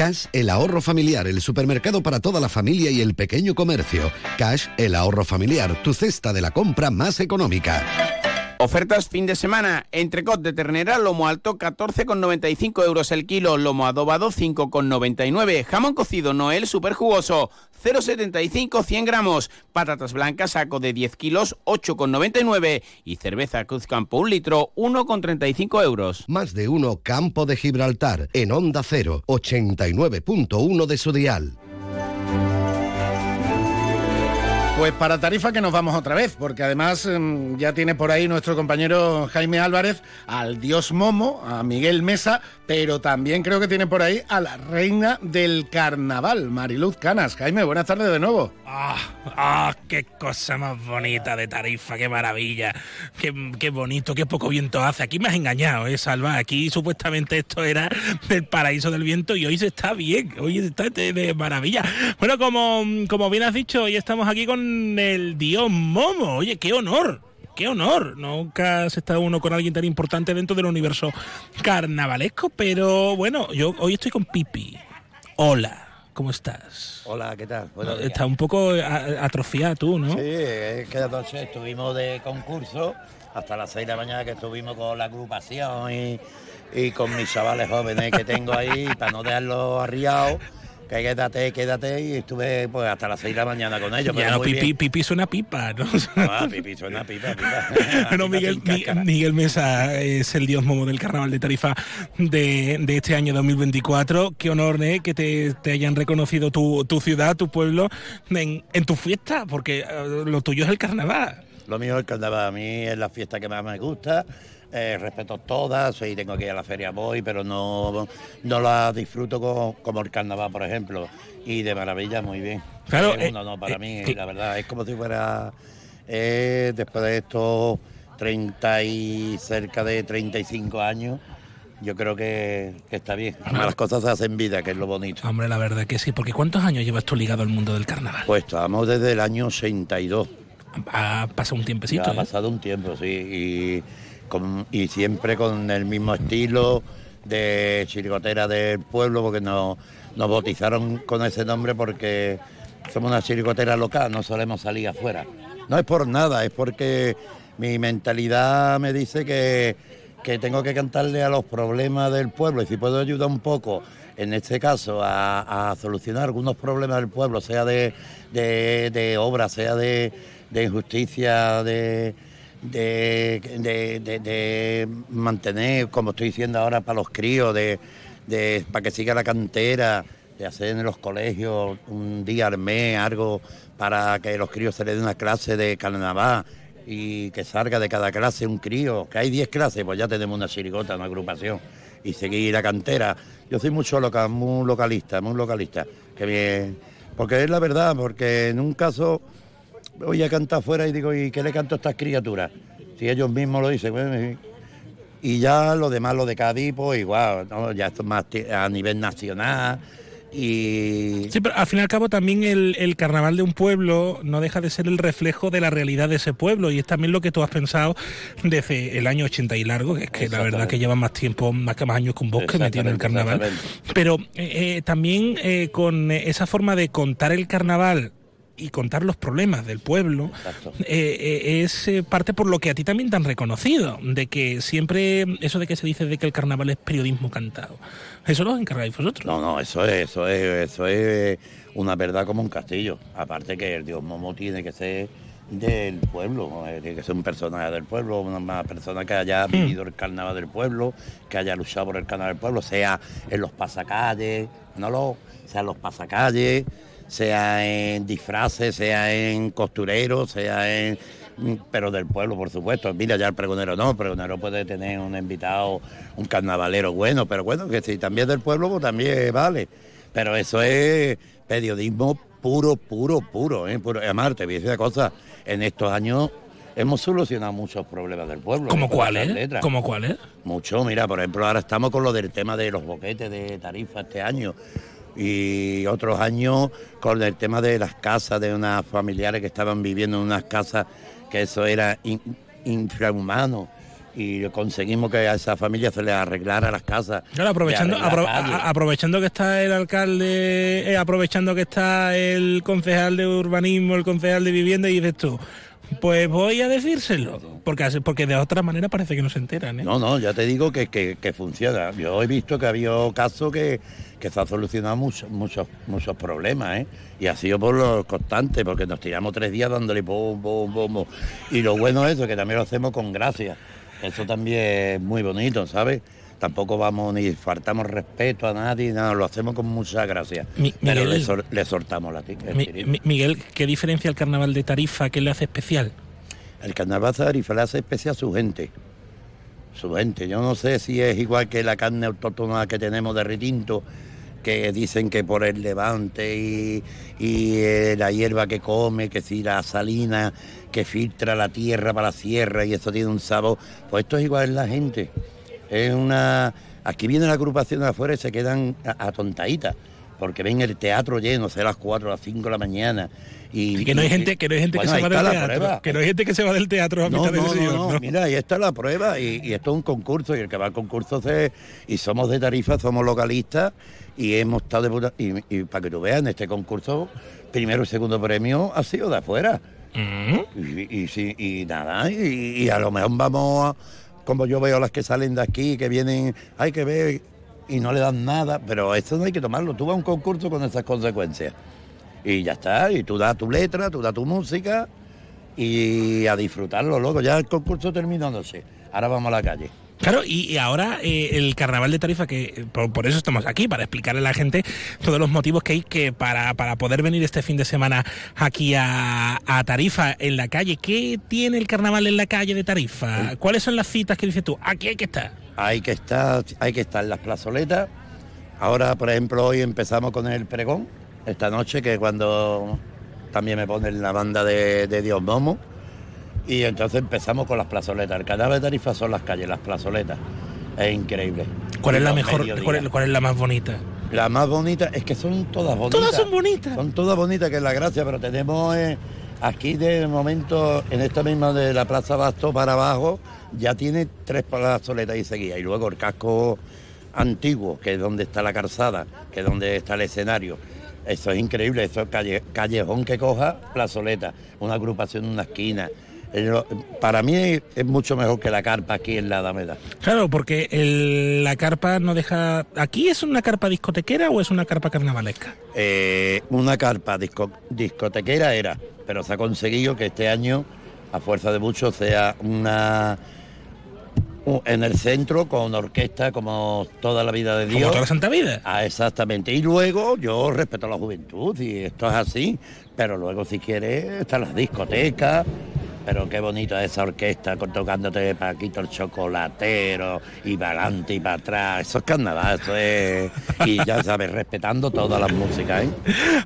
Cash, el ahorro familiar, el supermercado para toda la familia y el pequeño comercio. Cash, el ahorro familiar, tu cesta de la compra más económica. Ofertas fin de semana. Entrecot de ternera, lomo alto 14,95 euros el kilo, lomo adobado 5,99. Jamón cocido Noel super jugoso 0,75 100 gramos. Patatas blancas saco de 10 kilos 8,99. Y cerveza Cruz Campo un litro 1,35 euros. Más de uno Campo de Gibraltar, en Onda 0, 89.1 de su dial. Pues para Tarifa que nos vamos otra vez, porque además em, ya tiene por ahí nuestro compañero Jaime Álvarez al dios Momo, a Miguel Mesa, pero también creo que tiene por ahí a la reina del carnaval, Mariluz Canas. Jaime, buenas tardes de nuevo. ¡Ah! ¡Ah! ¡Qué cosa más bonita de Tarifa! ¡Qué maravilla! Qué, ¡Qué bonito! ¡Qué poco viento hace! Aquí me has engañado, ¿eh, Salva? Aquí supuestamente esto era del paraíso del viento y hoy se está bien. Hoy está de maravilla. Bueno, como, como bien has dicho, hoy estamos aquí con el dios Momo. Oye, qué honor. ¡Qué honor! Nunca se está uno con alguien tan importante dentro del universo carnavalesco, pero bueno, yo hoy estoy con Pipi. Hola, ¿cómo estás? Hola, ¿qué tal? Buenos días. Está un poco atrofiada tú, ¿no? Sí, es que anoche estuvimos de concurso hasta las 6 de la mañana que estuvimos con la agrupación y, y con mis chavales jóvenes que tengo ahí [LAUGHS] para no dejarlos arriados. Que quédate, quédate y estuve pues hasta las 6 de la mañana con ellos. Ya pero no, muy bien. pipi suena pipa, ¿no? Ah, pipi, suena pipa, pipa. [LAUGHS] Bueno, Miguel, Miguel Mesa es el dios momo del carnaval de Tarifa de, de este año 2024. Qué honor ¿eh? que te, te hayan reconocido tu, tu ciudad, tu pueblo, en, en tu fiesta, porque eh, lo tuyo es el carnaval. Lo mío es el carnaval, a mí es la fiesta que más me gusta. Eh, respeto todas, si tengo que ir a la feria voy, pero no, no la disfruto co- como, el carnaval, por ejemplo. Y de maravilla, muy bien. Claro, Es eh, un honor para eh, mí, la verdad, es como si fuera eh, después de estos 30 y cerca de 35 años, yo creo que, que está bien. Además, las cosas se hacen vida, que es lo bonito. Hombre, la verdad que sí, porque ¿cuántos años llevas tú ligado al mundo del carnaval? Pues estamos desde el año 82. Ha pasado un tiempecito. Ya ha ¿eh? pasado un tiempo, sí, y, y siempre con el mismo estilo de chirigotera del pueblo, porque nos, nos bautizaron con ese nombre porque somos una chirigotera local, no solemos salir afuera. No es por nada, es porque mi mentalidad me dice que, que tengo que cantarle a los problemas del pueblo y si puedo ayudar un poco, en este caso, a, a solucionar algunos problemas del pueblo, sea de, de, de obra, sea de, de injusticia, de, de, de- de- mantener, como estoy diciendo ahora, para los críos, de, para que siga la cantera, de hacer en los colegios un día al mes algo para que los críos se les dé una clase de carnaval y que salga de cada clase un crío, que hay 10 clases, pues ya tenemos una chirigota, una agrupación y seguir la cantera. Yo soy mucho loca, muy localista, muy localista, que bien, porque es la verdad, porque en un caso voy a cantar afuera y digo, ¿y qué le canto a estas criaturas? Si ellos mismos lo dicen, bueno, y- ya lo demás, lo de Cádiz, pues igual, ¿no? ya esto es más a nivel nacional y... Sí, pero al fin y al cabo también el, el carnaval de un pueblo no deja de ser el reflejo de la realidad de ese pueblo y es también lo que tú has pensado desde el año 80 y largo, que es que la verdad que lleva más tiempo, más que más años que un bosque metido en el carnaval. Pero eh, eh, también eh, con esa forma de contar el carnaval y contar los problemas del pueblo eh, eh, es eh, parte por lo que a ti también te han reconocido, de que siempre eso de que se dice de que el carnaval es periodismo cantado, eso lo encargáis vosotros. No, no, eso es, eso es, eso es una verdad como un castillo. Aparte que el dios Momo tiene que ser del pueblo, tiene que ser un personaje del pueblo, una, una persona que haya vivido el carnaval del pueblo, que haya luchado por el carnaval del pueblo, sea en los pasacalles, no lo, sea en los pasacalles, sea en disfraces, sea en costureros, sea en mm, pero del pueblo, por supuesto. Mira, ya el pregonero no, el pregonero puede tener un invitado, un carnavalero bueno, pero bueno, que si también es del pueblo, pues también vale. Pero eso es periodismo puro, puro, puro. ¿eh? puro. Además, te voy a decir una cosa, en estos años hemos solucionado muchos problemas del pueblo. ¿Como ¿eh? Con cuál, estas eh? letras. ¿Como cuál, eh? Mucho, mira, por ejemplo, ahora estamos con lo del tema de los boquetes de tarifa este año y otros años con el tema de las casas de unas familiares que estaban viviendo en unas casas que eso era in- infrahumano y conseguimos que a esa familia se les arreglara las casas. Claro, aprovechando, apro- a- aprovechando que está el alcalde, eh, aprovechando que está el concejal de urbanismo, el concejal de vivienda, y dices tú, pues voy a decírselo. Porque, porque de otra manera parece que no se enteran. ¿eh? No, no, ya te digo que, que- funciona. Yo he visto que ha habido casos que, que se han solucionado muchos, muchos, muchos problemas, ¿eh? Y ha sido por lo constante, porque nos tiramos tres días dándole pum, pum, pum. Y lo bueno es eso, que también lo hacemos con gracia. Eso también es muy bonito, ¿sabes? Tampoco vamos ni faltamos respeto a nadie, nada, lo hacemos con mucha gracia. Mi- Pero Miguel. le, sor- le soltamos la tica. Mi- Mi- Miguel, ¿qué diferencia el carnaval de Tarifa? ¿Qué le hace especial? El carnaval de Tarifa le hace especial a su gente. Su gente. Yo no sé si es igual que la carne autóctona que tenemos de retinto, que dicen que por el levante y, y, eh, la hierba que come, que si la salina que filtra la tierra para la sierra y eso tiene un sabor. Pues esto es igual en la gente. Es una. Aquí viene la agrupación de afuera y se quedan a- atontaditas. Porque ven el teatro lleno, será las 4 o las 5 de la mañana. Y, Y que no hay y- gente, que no hay gente Bueno, que se va del teatro. prueba. Que no hay gente que se va del teatro a No, mitad de no, sesión, no, no, mira, ahí está la prueba y, y esto es un concurso y el que va al concurso se, y somos de Tarifa, somos localistas y hemos estado de puta- y, y para que tú veas, en este concurso, primero y segundo premio ha sido de afuera. Y, y sí, y nada, y, y a lo mejor vamos a, como yo veo las que salen de aquí, que vienen, hay que ver y no le dan nada, pero esto no hay que tomarlo. Tú vas a un concurso con esas consecuencias. Y ya está, y tú das tu letra, tú das tu música y a disfrutarlo, loco. Ya el concurso terminándose. Ahora vamos a la calle. Claro, y, y ahora eh, el carnaval de Tarifa, que eh, por, por eso estamos aquí, para explicarle a la gente todos los motivos que hay que para, para poder venir este fin de semana aquí a, a Tarifa en la calle. ¿Qué tiene el carnaval en la calle de Tarifa? ¿Cuáles son las citas que dices tú? Aquí hay que estar. Hay que estar, hay que estar en las plazoletas. Ahora, por ejemplo, hoy empezamos con el pregón, esta noche, que cuando también me ponen la banda de, de Dios Momo. Y entonces empezamos con las plazoletas. El carnaval de Tarifa son las calles, las plazoletas. Es increíble. ¿Cuál es la mejor? mediodías. Cuál es, cuál es la más bonita? La más bonita es que son todas bonitas. Todas son bonitas. Son todas bonitas, que es la gracia, pero tenemos eh, aquí de momento, en esta misma de la Plaza Basto para abajo, ya tiene tres plazoletas y seguía. Y luego el casco antiguo, que es donde está la calzada, que es donde está el escenario. Eso es increíble, eso es calle- callejón que coja, plazoleta, una agrupación en una esquina. Para mí es, es mucho mejor que la carpa aquí en la Alameda. Claro, porque el- la carpa no deja... ¿Aquí es una carpa discotequera o es una carpa carnavalesca? Eh, una carpa disco- discotequera era, pero se ha conseguido que este año a fuerza de mucho, sea una en el centro con orquesta como toda la vida de Dios. Como toda la santa vida. Ah, exactamente. Y luego yo respeto a la juventud y esto es así, pero luego si quieres están las discotecas, pero qué bonita esa orquesta con tocándote Paquito el chocolatero y para adelante y para atrás. Eso es carnaval, eso es. Y ya sabes, respetando todas las músicas, ¿eh?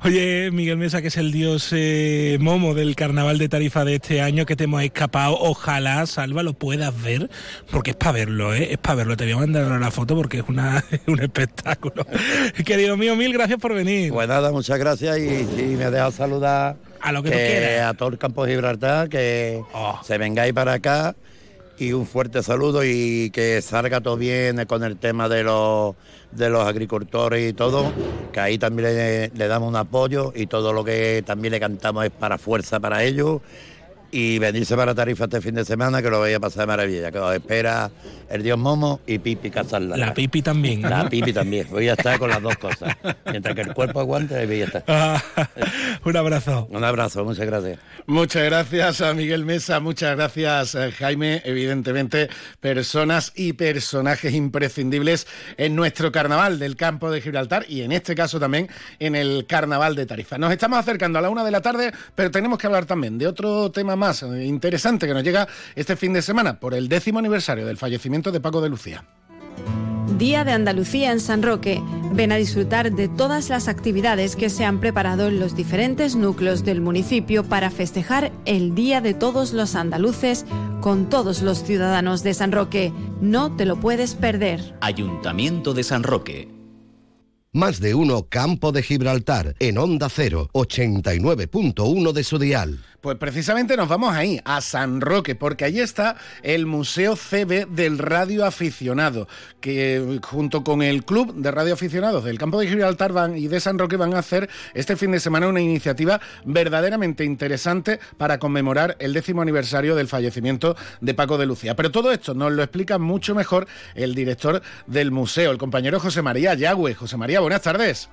Oye, Miguel Mesa, que es el dios eh, momo del carnaval de Tarifa de este año, que te hemos escapado. Ojalá, Salva, lo puedas ver, porque es para verlo, ¿eh? Es para verlo. Te voy a mandar la foto porque es una, [LAUGHS] un espectáculo. [LAUGHS] Querido mío, mil gracias por venir. Pues nada, muchas gracias y, me ha dejado saludar a lo que, A todo el campo de Gibraltar, que oh. se vengáis para acá y un fuerte saludo y que salga todo bien con el tema de los, de los agricultores y todo, que ahí también le, le damos un apoyo y todo lo que también le cantamos es para fuerza para ellos y venirse para Tarifa este fin de semana que lo vaya a pasar de maravilla, que os espera el Dios Momo y Pipi Casarla. La Pipi también. La Pipi también. Voy a estar con las dos cosas. Mientras que el cuerpo aguante, ahí voy a estar. Ah, [LAUGHS] un abrazo. Un abrazo, muchas gracias. Muchas gracias a Miguel Mesa, muchas gracias eh, Jaime. Evidentemente, personas y personajes imprescindibles en nuestro carnaval del campo de Gibraltar y en este caso también en el carnaval de Tarifa. Nos estamos acercando a la una de la tarde, pero tenemos que hablar también de otro tema más más interesante que nos llega este fin de semana por el décimo aniversario del fallecimiento de Paco de Lucía. Día de Andalucía en San Roque. Ven a disfrutar de todas las actividades que se han preparado en los diferentes núcleos del municipio para festejar el Día de todos los andaluces con todos los ciudadanos de San Roque. No te lo puedes perder. Ayuntamiento de San Roque. Más de uno Campo de Gibraltar en Onda 0, 89.1 de su dial. Pues precisamente nos vamos ahí, a San Roque, porque allí está el Museo CB del Radio Aficionado, que junto con el Club de Radio Aficionados del Campo de Gibraltar van, y de San Roque van a hacer este fin de semana una iniciativa verdaderamente interesante para conmemorar el décimo aniversario del fallecimiento de Paco de Lucía. Pero todo esto nos lo explica mucho mejor el director del museo, el compañero José María Yagüe. José María, buenas tardes.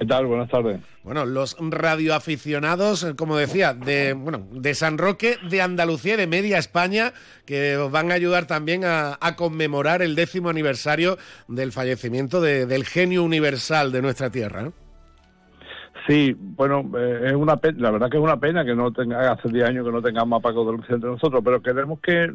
¿Qué tal? Buenas tardes. Bueno, los radioaficionados, como decía, de, bueno, de San Roque, de Andalucía y de media España, que os van a ayudar también a, conmemorar el décimo aniversario del fallecimiento del genio universal de nuestra tierra. Sí, bueno, eh, es una la verdad que es una pena que no tenga, hace 10 años que no tengamos a Paco de Lucía entre nosotros, pero queremos que,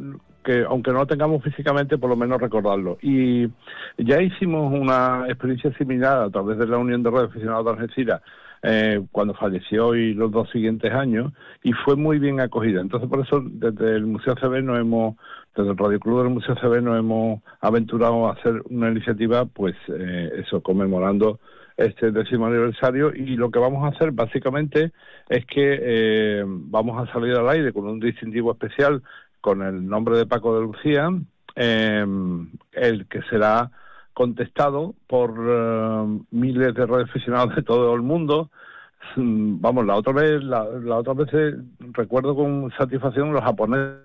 que, aunque no lo tengamos físicamente, por lo menos recordarlo. Y ya hicimos una experiencia similar a través de la Unión de Radio Aficionados de Algeciras, eh, cuando falleció y los dos siguientes años, y fue muy bien acogida. Entonces, por eso, desde el Museo CB nos hemos, desde el Radio Club del Museo CB nos hemos aventurado a hacer una iniciativa, pues eh, eso, conmemorando este décimo aniversario y lo que vamos a hacer básicamente es que eh, vamos a salir al aire con un distintivo especial con el nombre de Paco de Lucía, eh, el que será contestado por eh, miles de radioaficionados de todo el mundo. Mm, vamos, la otra vez, la, la otra vez recuerdo con satisfacción los japoneses ese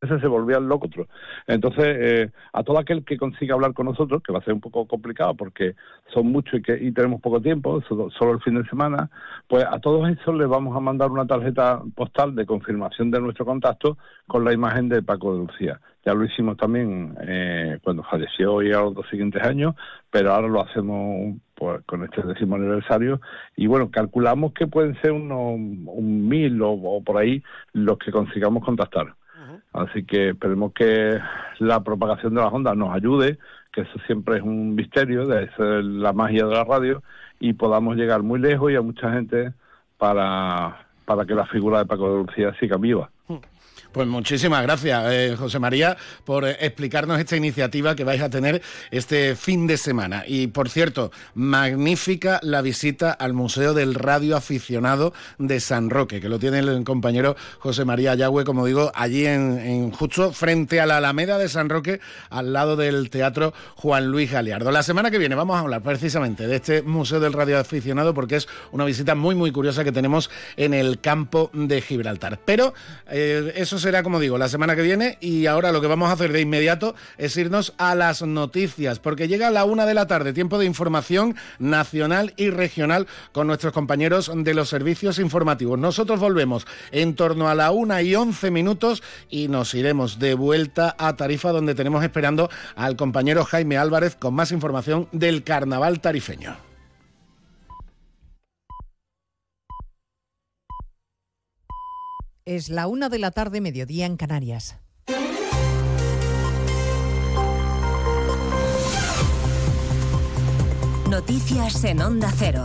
se volvía loco otro. Entonces, eh, a todo aquel que consiga hablar con nosotros, que va a ser un poco complicado porque son muchos y, que, y tenemos poco tiempo, solo, el fin de semana, pues a todos esos les vamos a mandar una tarjeta postal de confirmación de nuestro contacto con la imagen de Paco de Lucía. Ya lo hicimos también eh, cuando falleció y a los dos siguientes años, pero ahora lo hacemos pues, con este décimo aniversario y bueno, calculamos que pueden ser unos un mil o por ahí los que consigamos contactar. Así que esperemos que la propagación de las ondas nos ayude, que eso siempre es un misterio, de la magia de la radio, y podamos llegar muy lejos y a mucha gente para, para que la figura de Paco de Lucía siga viva. Pues muchísimas gracias, eh, José María, por explicarnos esta iniciativa que vais a tener este fin de semana. Y por cierto, magnífica la visita al Museo del Radio Aficionado de San Roque, que lo tiene el compañero José María Yagüe, como digo, allí en, justo frente a la Alameda de San Roque, al lado del Teatro Juan Luis Galeardo. La semana que viene vamos a hablar precisamente de este Museo del Radio Aficionado porque es una visita muy muy curiosa que tenemos en el campo de Gibraltar. Pero eh, eso será, como digo, la semana que viene y ahora lo que vamos a hacer de inmediato es irnos a las noticias, porque llega la una de la tarde, tiempo de información nacional y regional con nuestros compañeros de los servicios informativos. Nosotros volvemos en torno a la una y once minutos y nos iremos de vuelta a Tarifa, donde tenemos esperando al compañero Jaime Álvarez con más información del carnaval tarifeño. Es la una de la tarde, mediodía en Canarias. Noticias en Onda Cero.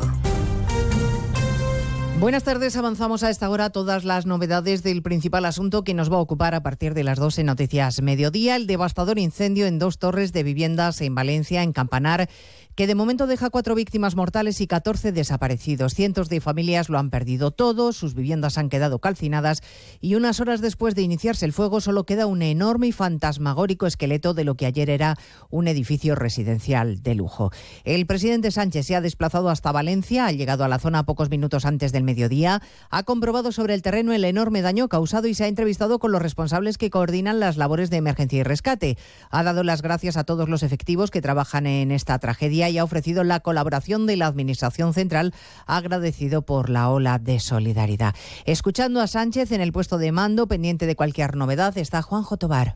Buenas tardes, avanzamos a esta hora todas las novedades del principal asunto que nos va a ocupar a partir de las 12 en Noticias Mediodía, el devastador incendio en dos torres de viviendas en Valencia, en Campanar que de momento deja cuatro víctimas mortales y 14 desaparecidos. Cientos de familias lo han perdido todo, sus viviendas han quedado calcinadas y unas horas después de iniciarse el fuego solo queda un enorme y fantasmagórico esqueleto de lo que ayer era un edificio residencial de lujo. El presidente Sánchez se ha desplazado hasta Valencia, ha llegado a la zona pocos minutos antes del mediodía, ha comprobado sobre el terreno el enorme daño causado y se ha entrevistado con los responsables que coordinan las labores de emergencia y rescate. Ha dado las gracias a todos los efectivos que trabajan en esta tragedia y ha ofrecido la colaboración de la Administración Central, agradecido por la ola de solidaridad. Escuchando a Sánchez en el puesto de mando, pendiente de cualquier novedad, está Juanjo Tobar.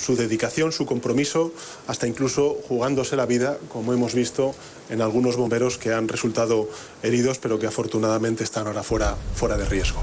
su dedicación, su compromiso, hasta incluso jugándose la vida, como hemos visto en algunos bomberos que han resultado heridos, pero que afortunadamente están ahora fuera, fuera de riesgo.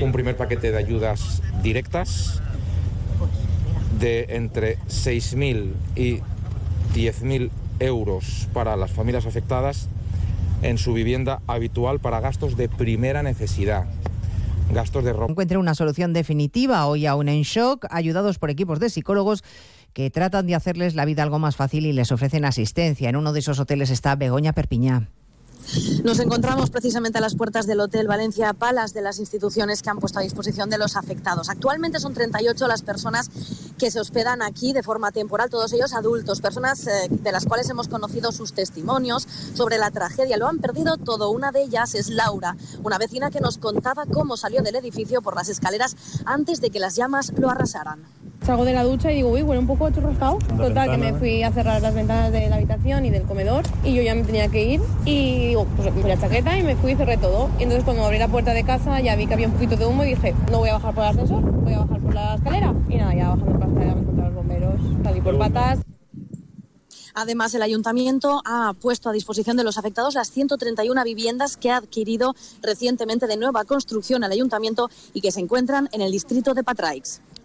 un primer paquete de ayudas directas de entre 6.000 y 10.000 euros para las familias afectadas en su vivienda habitual para gastos de primera necesidad. Gastos de ropa. Encuentre una solución definitiva hoy aún en shock, ayudados por equipos de psicólogos que tratan de hacerles la vida algo más fácil y les ofrecen asistencia. En uno de esos hoteles está Begoña Perpiñá. Nos encontramos precisamente a las puertas del Hotel Valencia Palas de las instituciones que han puesto a disposición de los afectados. Actualmente son 38 las personas que se hospedan aquí de forma temporal, todos ellos adultos, personas eh, de las cuales hemos conocido sus testimonios sobre la tragedia. Lo han perdido todo. Una de ellas es Laura, una vecina que nos contaba cómo salió del edificio por las escaleras antes de que las llamas lo arrasaran. Salgo de la ducha y digo, uy, huele un poco churrascado. Total, que me fui a cerrar las ventanas de la habitación y del comedor y yo ya me tenía que ir y digo, pues me la chaqueta y me fui y cerré todo. Y entonces cuando abrí la puerta de casa ya vi que había un poquito de humo y dije, no voy a bajar por el ascensor, voy a bajar por la escalera. Y nada, ya bajando por la escalera me encontré los bomberos, salí por patas. Además, el ayuntamiento ha puesto a disposición de los afectados las 131 viviendas que ha adquirido recientemente de nueva construcción al ayuntamiento y que se encuentran en el distrito de Patraix.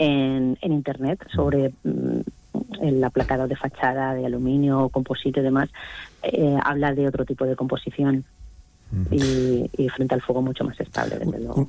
en, en Internet sobre mm, el aplacado de fachada de aluminio, composite y demás, eh, habla de otro tipo de composición. Y, frente al fuego mucho más estable, desde luego.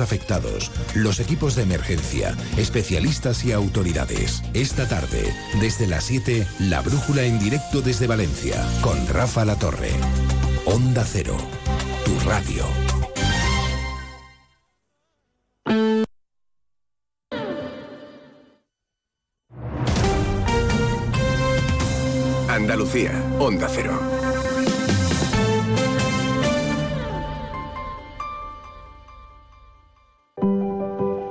afectados, los equipos de emergencia, especialistas y autoridades. Esta tarde, desde las 7, La Brújula en directo desde Valencia, con Rafa La Torre. Onda Cero, tu radio. Andalucía, Onda Cero.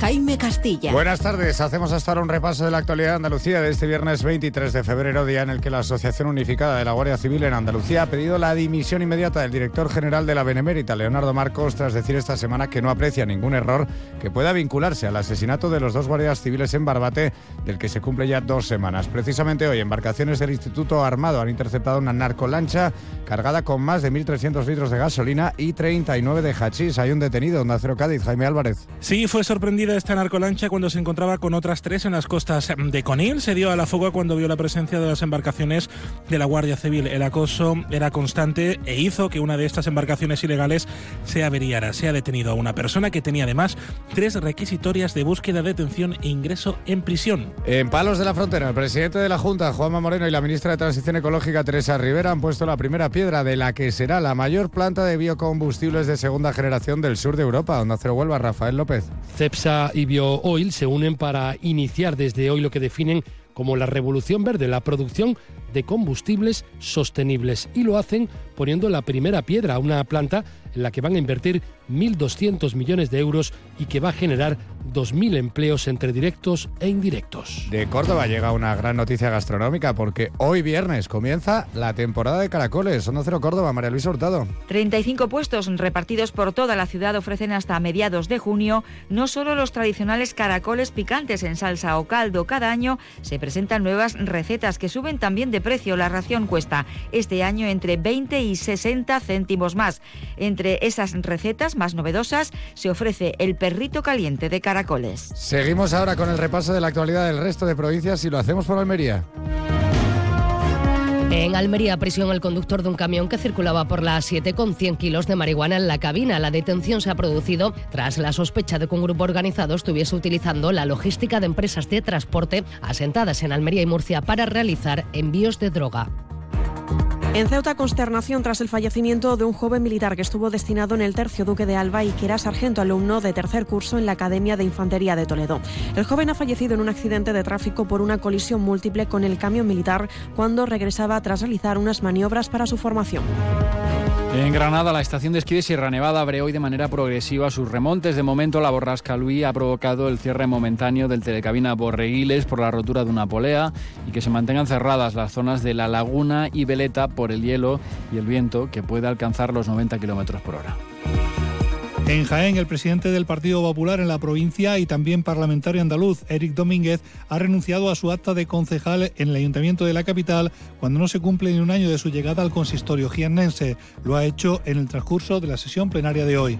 Jaime Castilla. Buenas tardes. Hacemos hasta ahora un repaso de la actualidad de Andalucía de este viernes 23 de febrero, día en el que la Asociación Unificada de la Guardia Civil en Andalucía ha pedido la dimisión inmediata del director general de la Benemérita, Leonardo Marcos, tras decir esta semana que no aprecia ningún error que pueda vincularse al asesinato de los dos guardias civiles en Barbate, del que se cumple ya dos semanas. Precisamente hoy, embarcaciones del Instituto Armado han interceptado una narcolancha cargada con más de 1.300 litros de gasolina y 39 de hachís. Hay un detenido, en Cero Cádiz, Jaime Álvarez. Sí, fue sorprendida esta narcolancha cuando se encontraba con otras tres en las costas de Conil. Se dio a la fuga cuando vio la presencia de las embarcaciones de la Guardia Civil. El acoso era constante e hizo que una de estas embarcaciones ilegales se averiara. Se ha detenido a una persona que tenía además tres requisitorias de búsqueda, detención e ingreso en prisión. En Palos de la Frontera, el presidente de la Junta, Juanma Moreno, y la ministra de Transición Ecológica, Teresa Rivera, han puesto la primera piedra de la que será la mayor planta de biocombustibles de segunda generación del sur de Europa. Donde Cero Huelva, Rafael López. CEPSA y BioOil se unen para iniciar desde hoy lo que definen como la revolución verde, la producción de combustibles sostenibles. Y lo hacen poniendo la primera piedra una planta en la que van a invertir 1.200 millones de euros y que va a generar 2.000 empleos entre directos e indirectos. De Córdoba llega una gran noticia gastronómica porque hoy viernes comienza la temporada de caracoles. Son Cero Córdoba, María Luisa Hurtado. 35 puestos repartidos por toda la ciudad ofrecen hasta mediados de junio no solo los tradicionales caracoles picantes en salsa o caldo. Cada año se presentan nuevas recetas que suben también de precio. La ración cuesta este año entre 20 y 60 céntimos más. Entre esas recetas más novedosas se ofrece el perrito caliente de caracoles. Seguimos ahora con el repaso de la actualidad del resto de provincias y lo hacemos por Almería. En Almería, prisión el conductor de un camión que circulaba por la 7 con 100 kilos de marihuana en la cabina. La detención se ha producido tras la sospecha de que un grupo organizado estuviese utilizando la logística de empresas de transporte asentadas en Almería y Murcia para realizar envíos de droga. En Ceuta, consternación tras el fallecimiento de un joven militar que estuvo destinado en el Tercio Duque de Alba y que era sargento alumno de tercer curso en la Academia de Infantería de Toledo. El joven ha fallecido en un accidente de tráfico por una colisión múltiple con el camión militar cuando regresaba tras realizar unas maniobras para su formación. En Granada, la estación de esquí de Sierra Nevada abre hoy de manera progresiva sus remontes. De momento, la borrasca Luis ha provocado el cierre momentáneo del telecabina Borreguiles por la rotura de una polea y que se mantengan cerradas las zonas de La Laguna y Veleta por el hielo y el viento que puede alcanzar los 90 kilómetros por hora. En Jaén, el presidente del Partido Popular en la provincia y también parlamentario andaluz, Eric Domínguez, ha renunciado a su acta de concejal en el ayuntamiento de la capital cuando no se cumple ni un año de su llegada al consistorio jiennense. Lo ha hecho en el transcurso de la sesión plenaria de hoy.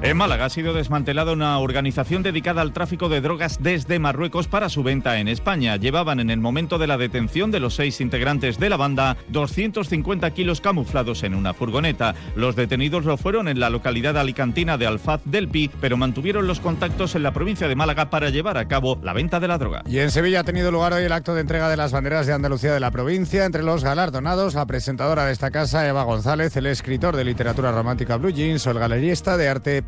En Málaga ha sido desmantelada una organización dedicada al tráfico de drogas desde Marruecos para su venta en España. Llevaban en el momento de la detención de los seis integrantes de la banda 250 kilos camuflados en una furgoneta. Los detenidos lo fueron en la localidad alicantina de Alfaz del Pi, pero mantuvieron los contactos en la provincia de Málaga para llevar a cabo la venta de la droga. Y en Sevilla ha tenido lugar hoy el acto de entrega de las banderas de Andalucía de la provincia. Entre los galardonados, la presentadora de esta casa, Eva González, el escritor de literatura romántica Blue Jeans o el galerista de arte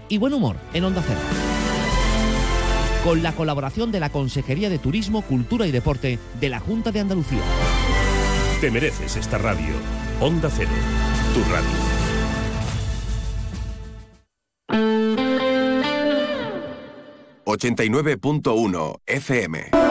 y buen humor en Onda Cero. Con la colaboración de la Consejería de Turismo, Cultura y Deporte de la Junta de Andalucía. Te mereces esta radio. Onda Cero, tu radio. 89.1 FM.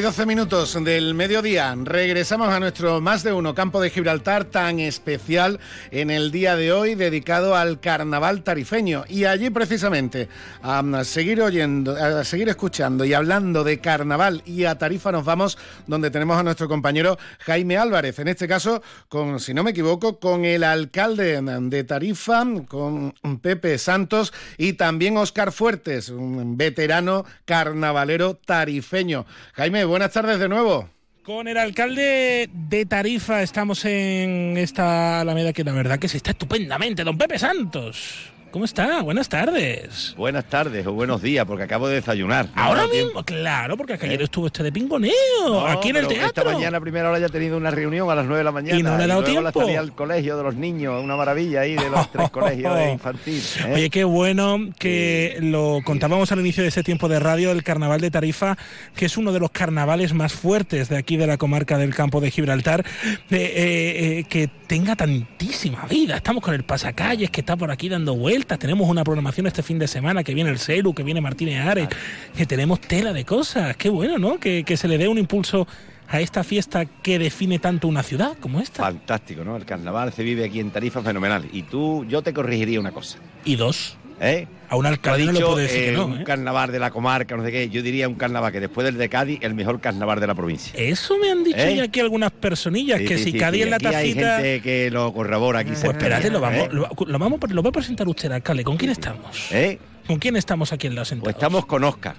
Y 12 minutos del mediodía. Regresamos a nuestro más de uno campo de Gibraltar tan especial en el día de hoy dedicado al carnaval tarifeño. Y allí precisamente a seguir oyendo, a seguir escuchando y hablando de carnaval y a Tarifa nos vamos donde tenemos a nuestro compañero Jaime Álvarez. En este caso, con, si no me equivoco, con el alcalde de Tarifa, con Pepe Santos y también Oscar Fuertes, un veterano carnavalero tarifeño. Jaime, buenas tardes de nuevo. Con el alcalde de Tarifa estamos en esta Alameda que la verdad que se está estupendamente, don Pepe Santos. ¿Cómo está? Buenas tardes. Buenas tardes o buenos días, porque acabo de desayunar. No Ahora mismo, claro, porque ayer ¿Eh? estuvo este de pingoneo, No, aquí en el teatro. Esta mañana a primera hora ya he tenido una reunión a las 9 de la mañana. Y no le ha dado luego la tiempo. salida al colegio de los niños, una maravilla ahí de los tres colegios [LAUGHS] de infantil. ¿eh? Oye, qué bueno que lo contábamos al inicio de este tiempo de radio, el carnaval de Tarifa, que es uno de los carnavales más fuertes de aquí de la comarca del campo de Gibraltar, eh, eh, eh, que tenga tantísima vida. Estamos con el pasacalles que está por aquí dando vueltas, tenemos una programación este fin de semana, que viene el Celu, que viene Martínez Ares, que tenemos tela de cosas. Qué bueno, ¿no? Que, que se le dé un impulso a esta fiesta que define tanto una ciudad como esta. Fantástico, ¿no? El carnaval se vive aquí en Tarifa fenomenal. Y tú, yo te corregiría una cosa. Y dos. ¿Eh? A un alcalde no le puedo decir que eh, no, Un ¿eh? carnaval de la comarca, no sé qué. Yo diría un carnaval que después del de Cádiz, el mejor carnaval de la provincia. Eso me han dicho ¿Eh? ya aquí algunas personillas, Sí, que sí, si sí, Cádiz sí. en la Aquí hay tacita... gente que lo corrobora aquí. Pues espérate, lo vamos, ¿eh? lo, lo vamos, lo va a presentar usted, alcalde. ¿Con quién estamos? ¿Eh? ¿Con quién estamos aquí en la sentados? Pues estamos con Oscar.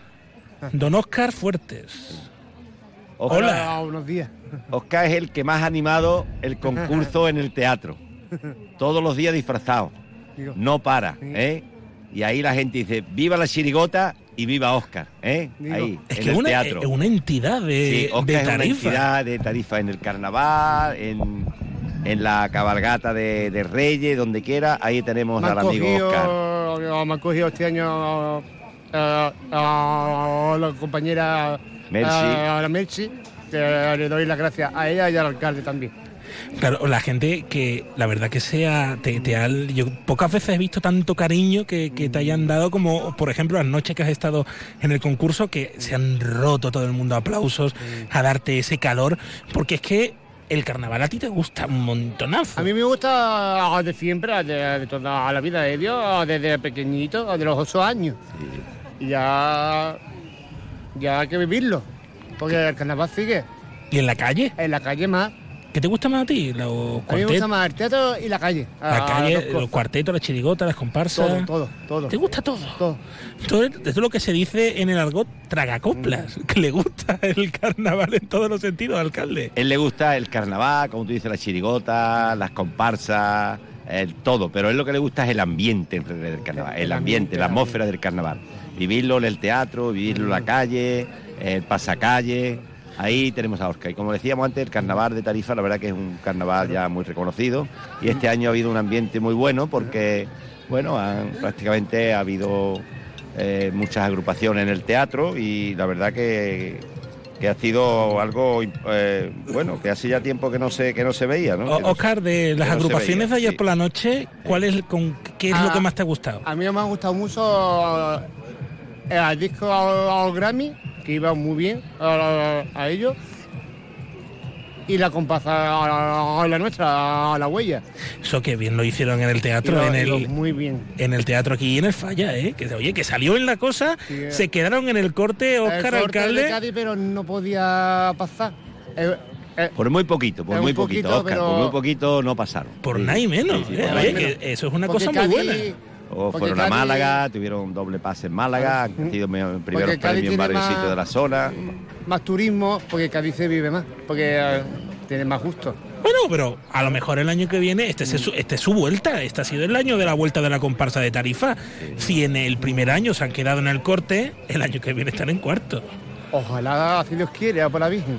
Don Oscar Fuertes. Oscar- Hola. buenos días. Oscar es el que más ha animado el concurso en el teatro. [LAUGHS] Todos los días disfrazado. No para, ¿eh? Y ahí la gente dice, viva la chirigota y viva Oscar, ¿eh? Digo, Ahí, es en que el una, teatro. es una entidad de, Sí, de Oscar es una tarifa. entidad de tarifa en el carnaval, en, en la cabalgata de, de Reyes, donde quiera, ahí tenemos al amigo cogido- Oscar. Me han cogido este año eh, a la compañera Mercy. a la Mercy, que le doy las gracias a ella y al alcalde también. Claro, la gente que la verdad que sea, te, te ha- yo pocas veces he visto tanto cariño que, que te hayan dado como, por ejemplo, las noches que has estado en el concurso, que se han roto todo el mundo a aplausos, a darte ese calor, porque es que el carnaval a ti te gusta un montonazo. A mí me gusta de siempre, de, de toda la vida de Dios, desde pequeñito, de los ocho años. Y ya, ya hay que vivirlo, porque el carnaval sigue. ¿Y en la calle? En la calle más. ¿Qué te gusta más a ti? Los A mí me gusta más el teatro y la calle. la Ah, calle, cosas. los cuartetos, las chirigotas, las comparsas. Todo, todo, todo. ¿Te gusta todo? Todo. Todo es- es lo que se dice en el argot tragacoplas, Mm. que le gusta el carnaval en todos los sentidos, alcalde. Él le gusta el carnaval, como tú dices, la chirigota, las comparsas, el todo, pero él lo que le gusta es el ambiente en realidad del carnaval, el ambiente, la atmósfera del carnaval. Vivirlo en el teatro, vivirlo en la calle, el pasacalle. Ahí tenemos a Oscar. Y como decíamos antes, el carnaval de Tarifa, la verdad que es un carnaval ya muy reconocido. Y este año ha habido un ambiente muy bueno porque, bueno, han- prácticamente ha habido eh, muchas agrupaciones en el teatro y la verdad que, que ha sido algo eh, bueno que hace ya tiempo que no se que no se veía ¿no? O- Que no- Oscar, de las no agrupaciones veía, de ayer sí. por la noche, ¿cuál es, con, ¿qué es lo Ah, que más te ha gustado? A mí me ha gustado mucho eh, el disco a, a Grammy, que iba muy bien a, a ellos. Y la comparsa a, a la nuestra, a la huella. Eso que bien lo hicieron en el teatro, en el, muy bien. en el teatro aquí y en el Falla, ¿eh? Que, oye, que salió en la cosa, eh. se quedaron en el corte, Oscar, El corte alcalde. de Cádiz, pero no podía pasar. Eh, eh, por muy poquito por muy poquito, poquito, Oscar pero- por muy poquito no pasaron Por Sí, nada y menos, sí, sí, ¿eh? por Oye, nada y menos. que eso es una Porque cosa muy Cádiz- buena. O fueron a Cádiz- Málaga, tuvieron doble pase en Málaga, han sido me- primeros Porque premios en varios sitios de la zona. más turismo, porque Cádiz se vive más, porque eh, tiene más gusto. Bueno, pero a lo mejor el año que viene, este, es su, este es su vuelta, este ha sido el año de la vuelta de la comparsa de Tarifa. Si en el primer año se han quedado en el corte, el año que viene están en cuarto. Ojalá, si Dios quiere, a por la Virgen.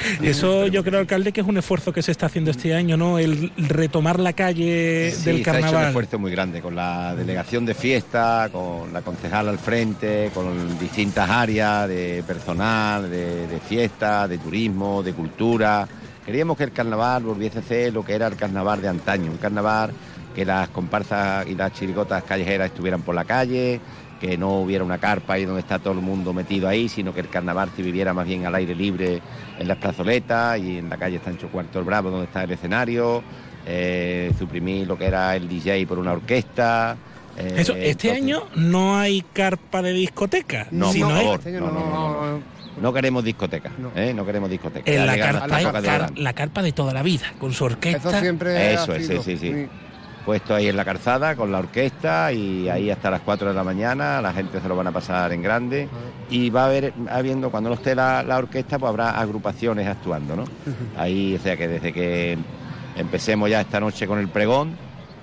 [LAUGHS] Eso yo creo, alcalde, que es un esfuerzo que se está haciendo este año, ¿no? El retomar la calle Sí, del se ha hecho un carnaval. esfuerzo muy grande con la delegación de fiesta, con la concejal al frente, con distintas áreas de personal, de, de fiesta, de turismo, de cultura. Queríamos que el carnaval volviese a ser lo que era el carnaval de antaño, un carnaval que las comparsas y las chirigotas callejeras estuvieran por la calle, que no hubiera una carpa ahí donde está todo el mundo metido ahí, sino que el carnaval se viviera más bien al aire libre en las plazoletas y en la calle Sancho Cuarto el Bravo donde está el escenario, eh, suprimir lo que era el DJ por una orquesta. eh, Eso, este entonces- año no hay carpa de discoteca. No, sino por hay- favor, no, no, no, no. No queremos discoteca, ¿eh? no queremos discoteca. en Ya la llegan carpa, la carpa de toda la vida, con su orquesta. Eso es, sí, sí, sí. Puesto ahí en la calzada con la orquesta y ahí hasta las 4 de la mañana la gente se lo van a pasar en grande y va a haber, habiendo, cuando no esté la, la orquesta, pues habrá agrupaciones actuando, ¿no? Ahí, o sea que desde que empecemos ya esta noche con el pregón,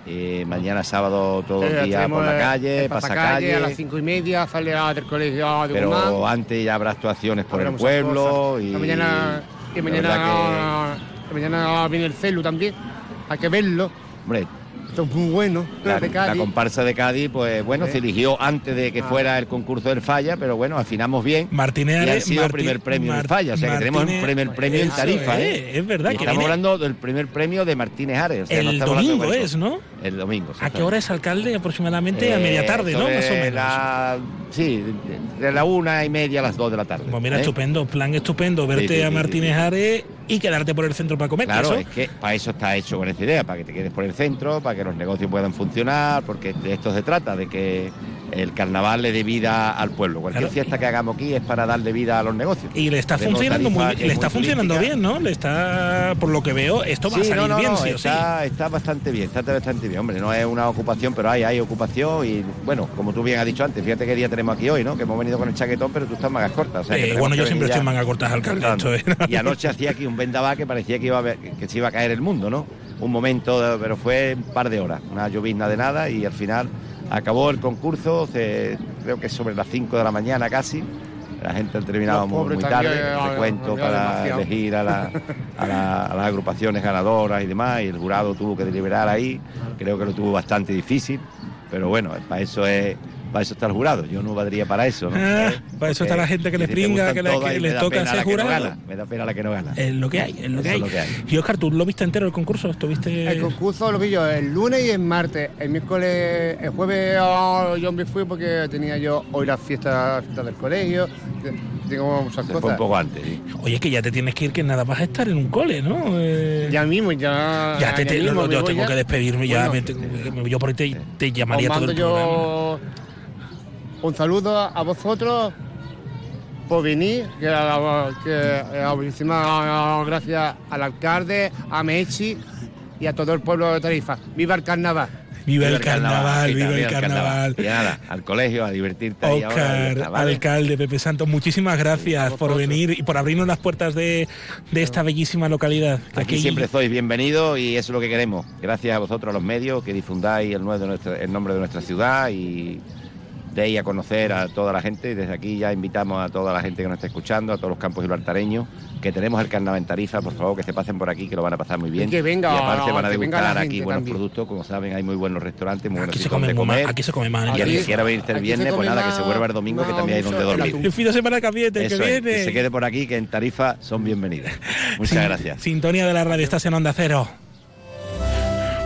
eh, mañana sábado todo el Eh, día por la calle, el pasacalle. A las cinco y media sale a- del colegio de pero Guzmán. antes ya habrá actuaciones por Habrá el pueblo y, Que mañana, que la mañana, que mañana viene el celu también. Hay que verlo. Hombre, Esto es muy bueno. La, de la Cádiz. comparsa de Cádiz, pues bueno, Sí. se eligió antes de que Ah. fuera el concurso del Falla, pero bueno, afinamos bien. Martínez y ha sido el Martí- primer premio del Mar- Falla, o sea que tenemos un primer premio en tarifa, es, ¿eh? es verdad Y que estamos viene- hablando del primer premio de Martínez Ares. o sea, no El de domingo es, ¿no? El domingo. ¿A qué hora es alcalde? Aproximadamente a Eh, media tarde, ¿no? Más o menos. la- sí, de, la una y media a las dos de la tarde. Pues mira, ¿eh? estupendo, plan estupendo, verte Sí, sí, a sí, Martínez Ares y quedarte por el centro para comer. Claro, eso- es que para eso está hecho con esa idea, para que te quedes por el centro, para que los negocios puedan funcionar, porque de esto se trata, de que el carnaval le dé vida al pueblo. Cualquier Claro. fiesta que hagamos aquí es para darle vida a los negocios. Y le está Tenemos funcionando muy, le es está funcionando turística. bien, ¿no? Le está, por lo que veo, esto va a salir no, no, bien, no, sí o sí. está, está bastante bien, está bastante bien. Hombre, no es una ocupación, pero hay, hay ocupación y, bueno, como tú bien has dicho antes, fíjate qué día tenemos aquí hoy, ¿no? Que hemos venido con el chaquetón, pero tú estás en mangas cortas. o sea, que Eh, bueno, yo siempre estoy en ya manga cortas, esto es- Y anoche hacía aquí un vendaval que parecía que, iba a haber- que se iba a caer el mundo, ¿no? Un momento, pero fue un par de horas, una llovizna de nada y al final acabó el concurso, se creo que sobre las 5 de la mañana casi. La gente ha terminado muy, tarde, eh, recuento había para demasiado. elegir a, la- a la- a las agrupaciones ganadoras y demás, y el jurado tuvo que deliberar ahí, creo que lo tuvo bastante difícil, pero bueno, para eso es para eso está el jurado, yo no valdría para eso. ¿no? Ah, ¿Eh? para eso está la gente que le si te pringa, que le- todas que y le me da toca ser no jurado. me da pena la que no gana. Es lo que hay, es lo que hay. es lo que hay. Y Oscar, ¿tú lo viste entero el concurso? ¿Estuviste...? El concurso lo vi yo el lunes y el martes. El miércoles, el jueves oh, yo me fui porque tenía yo hoy la fiesta, la fiesta del colegio. Tengo muchas Se cosas. fue un poco antes. sí. Oye, que ya te tienes que ir, que nada vas a estar en un cole, ¿no? Eh, Ya mismo, ya. ya te, ya te- mismo lo- me yo tengo ya. que despedirme ya. Me tengo que- yo por ahí te, llamaría todo el programa. Un saludo a vosotros por venir, que, que eh, muchísimas gracias al alcalde, a Mechi y a todo el pueblo de Tarifa. ¡Viva el carnaval! Viva el carnaval, sí, viva el carnaval. Y nada, al colegio, a divertirte y Oscar, ¿vale? alcalde Pepe Santos, muchísimas gracias por venir y por abrirnos las puertas de, de esta bellísima localidad. Aquí siempre sois bienvenidos y eso es lo que queremos. Gracias a vosotros, a los medios, que difundáis el nombre de nuestra ciudad y deis a conocer a toda la gente. Desde aquí ya invitamos a toda la gente que nos está escuchando, a todos los campos gibraltareños, que tenemos el carnaval en Tarifa, por favor, que se pasen por aquí, que lo van a pasar muy bien. Y que venga, Y aparte van a degustar aquí buenos también. productos, como saben, hay muy buenos restaurantes, muy buenos Aquí se sitios come donde comer. aquí se come mal. Y el que quiera venirse el viernes, pues nada, que se vuelva el domingo, que también hay donde dormir. El fin de semana que viene, que es, viene. que se quede por aquí, que en Tarifa son bienvenidos. [LAUGHS] Muchas gracias. Sintonía de la radio, estás en Onda Cero.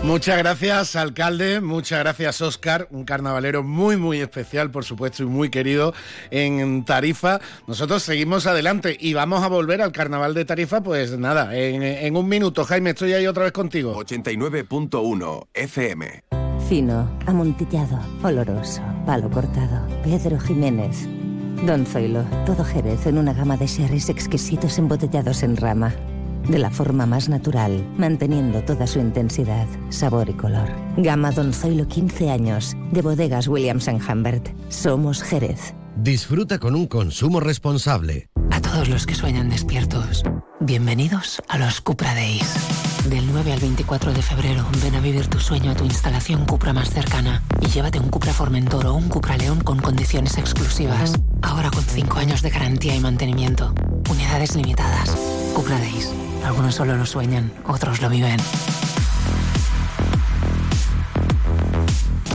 Muchas gracias, alcalde. Muchas gracias, Oscar. Un carnavalero muy, muy especial, por supuesto, y muy querido en Tarifa. Nosotros seguimos adelante y vamos a volver al carnaval de Tarifa, pues nada, en, en un minuto. Jaime, estoy ahí otra vez contigo. 89.1 FM. Fino, amontillado, oloroso, palo cortado. Pedro Jiménez. Don Zoilo, todo Jerez en una gama de sherries exquisitos embotellados en rama. De la forma más natural, manteniendo toda su intensidad, sabor y color. Gama Don Zoilo 15 años, de bodegas Williams ⁇ Humbert. Somos Jerez. Disfruta con un consumo responsable. A todos los que sueñan despiertos, bienvenidos a los Cupra Days. Del 9 al 24 de febrero, ven a vivir tu sueño a tu instalación Cupra más cercana y llévate un Cupra Formentor o un Cupra León con condiciones exclusivas. Ahora con 5 años de garantía y mantenimiento. Unidades limitadas. Cupra Days. Algunos solo lo sueñan, otros lo viven.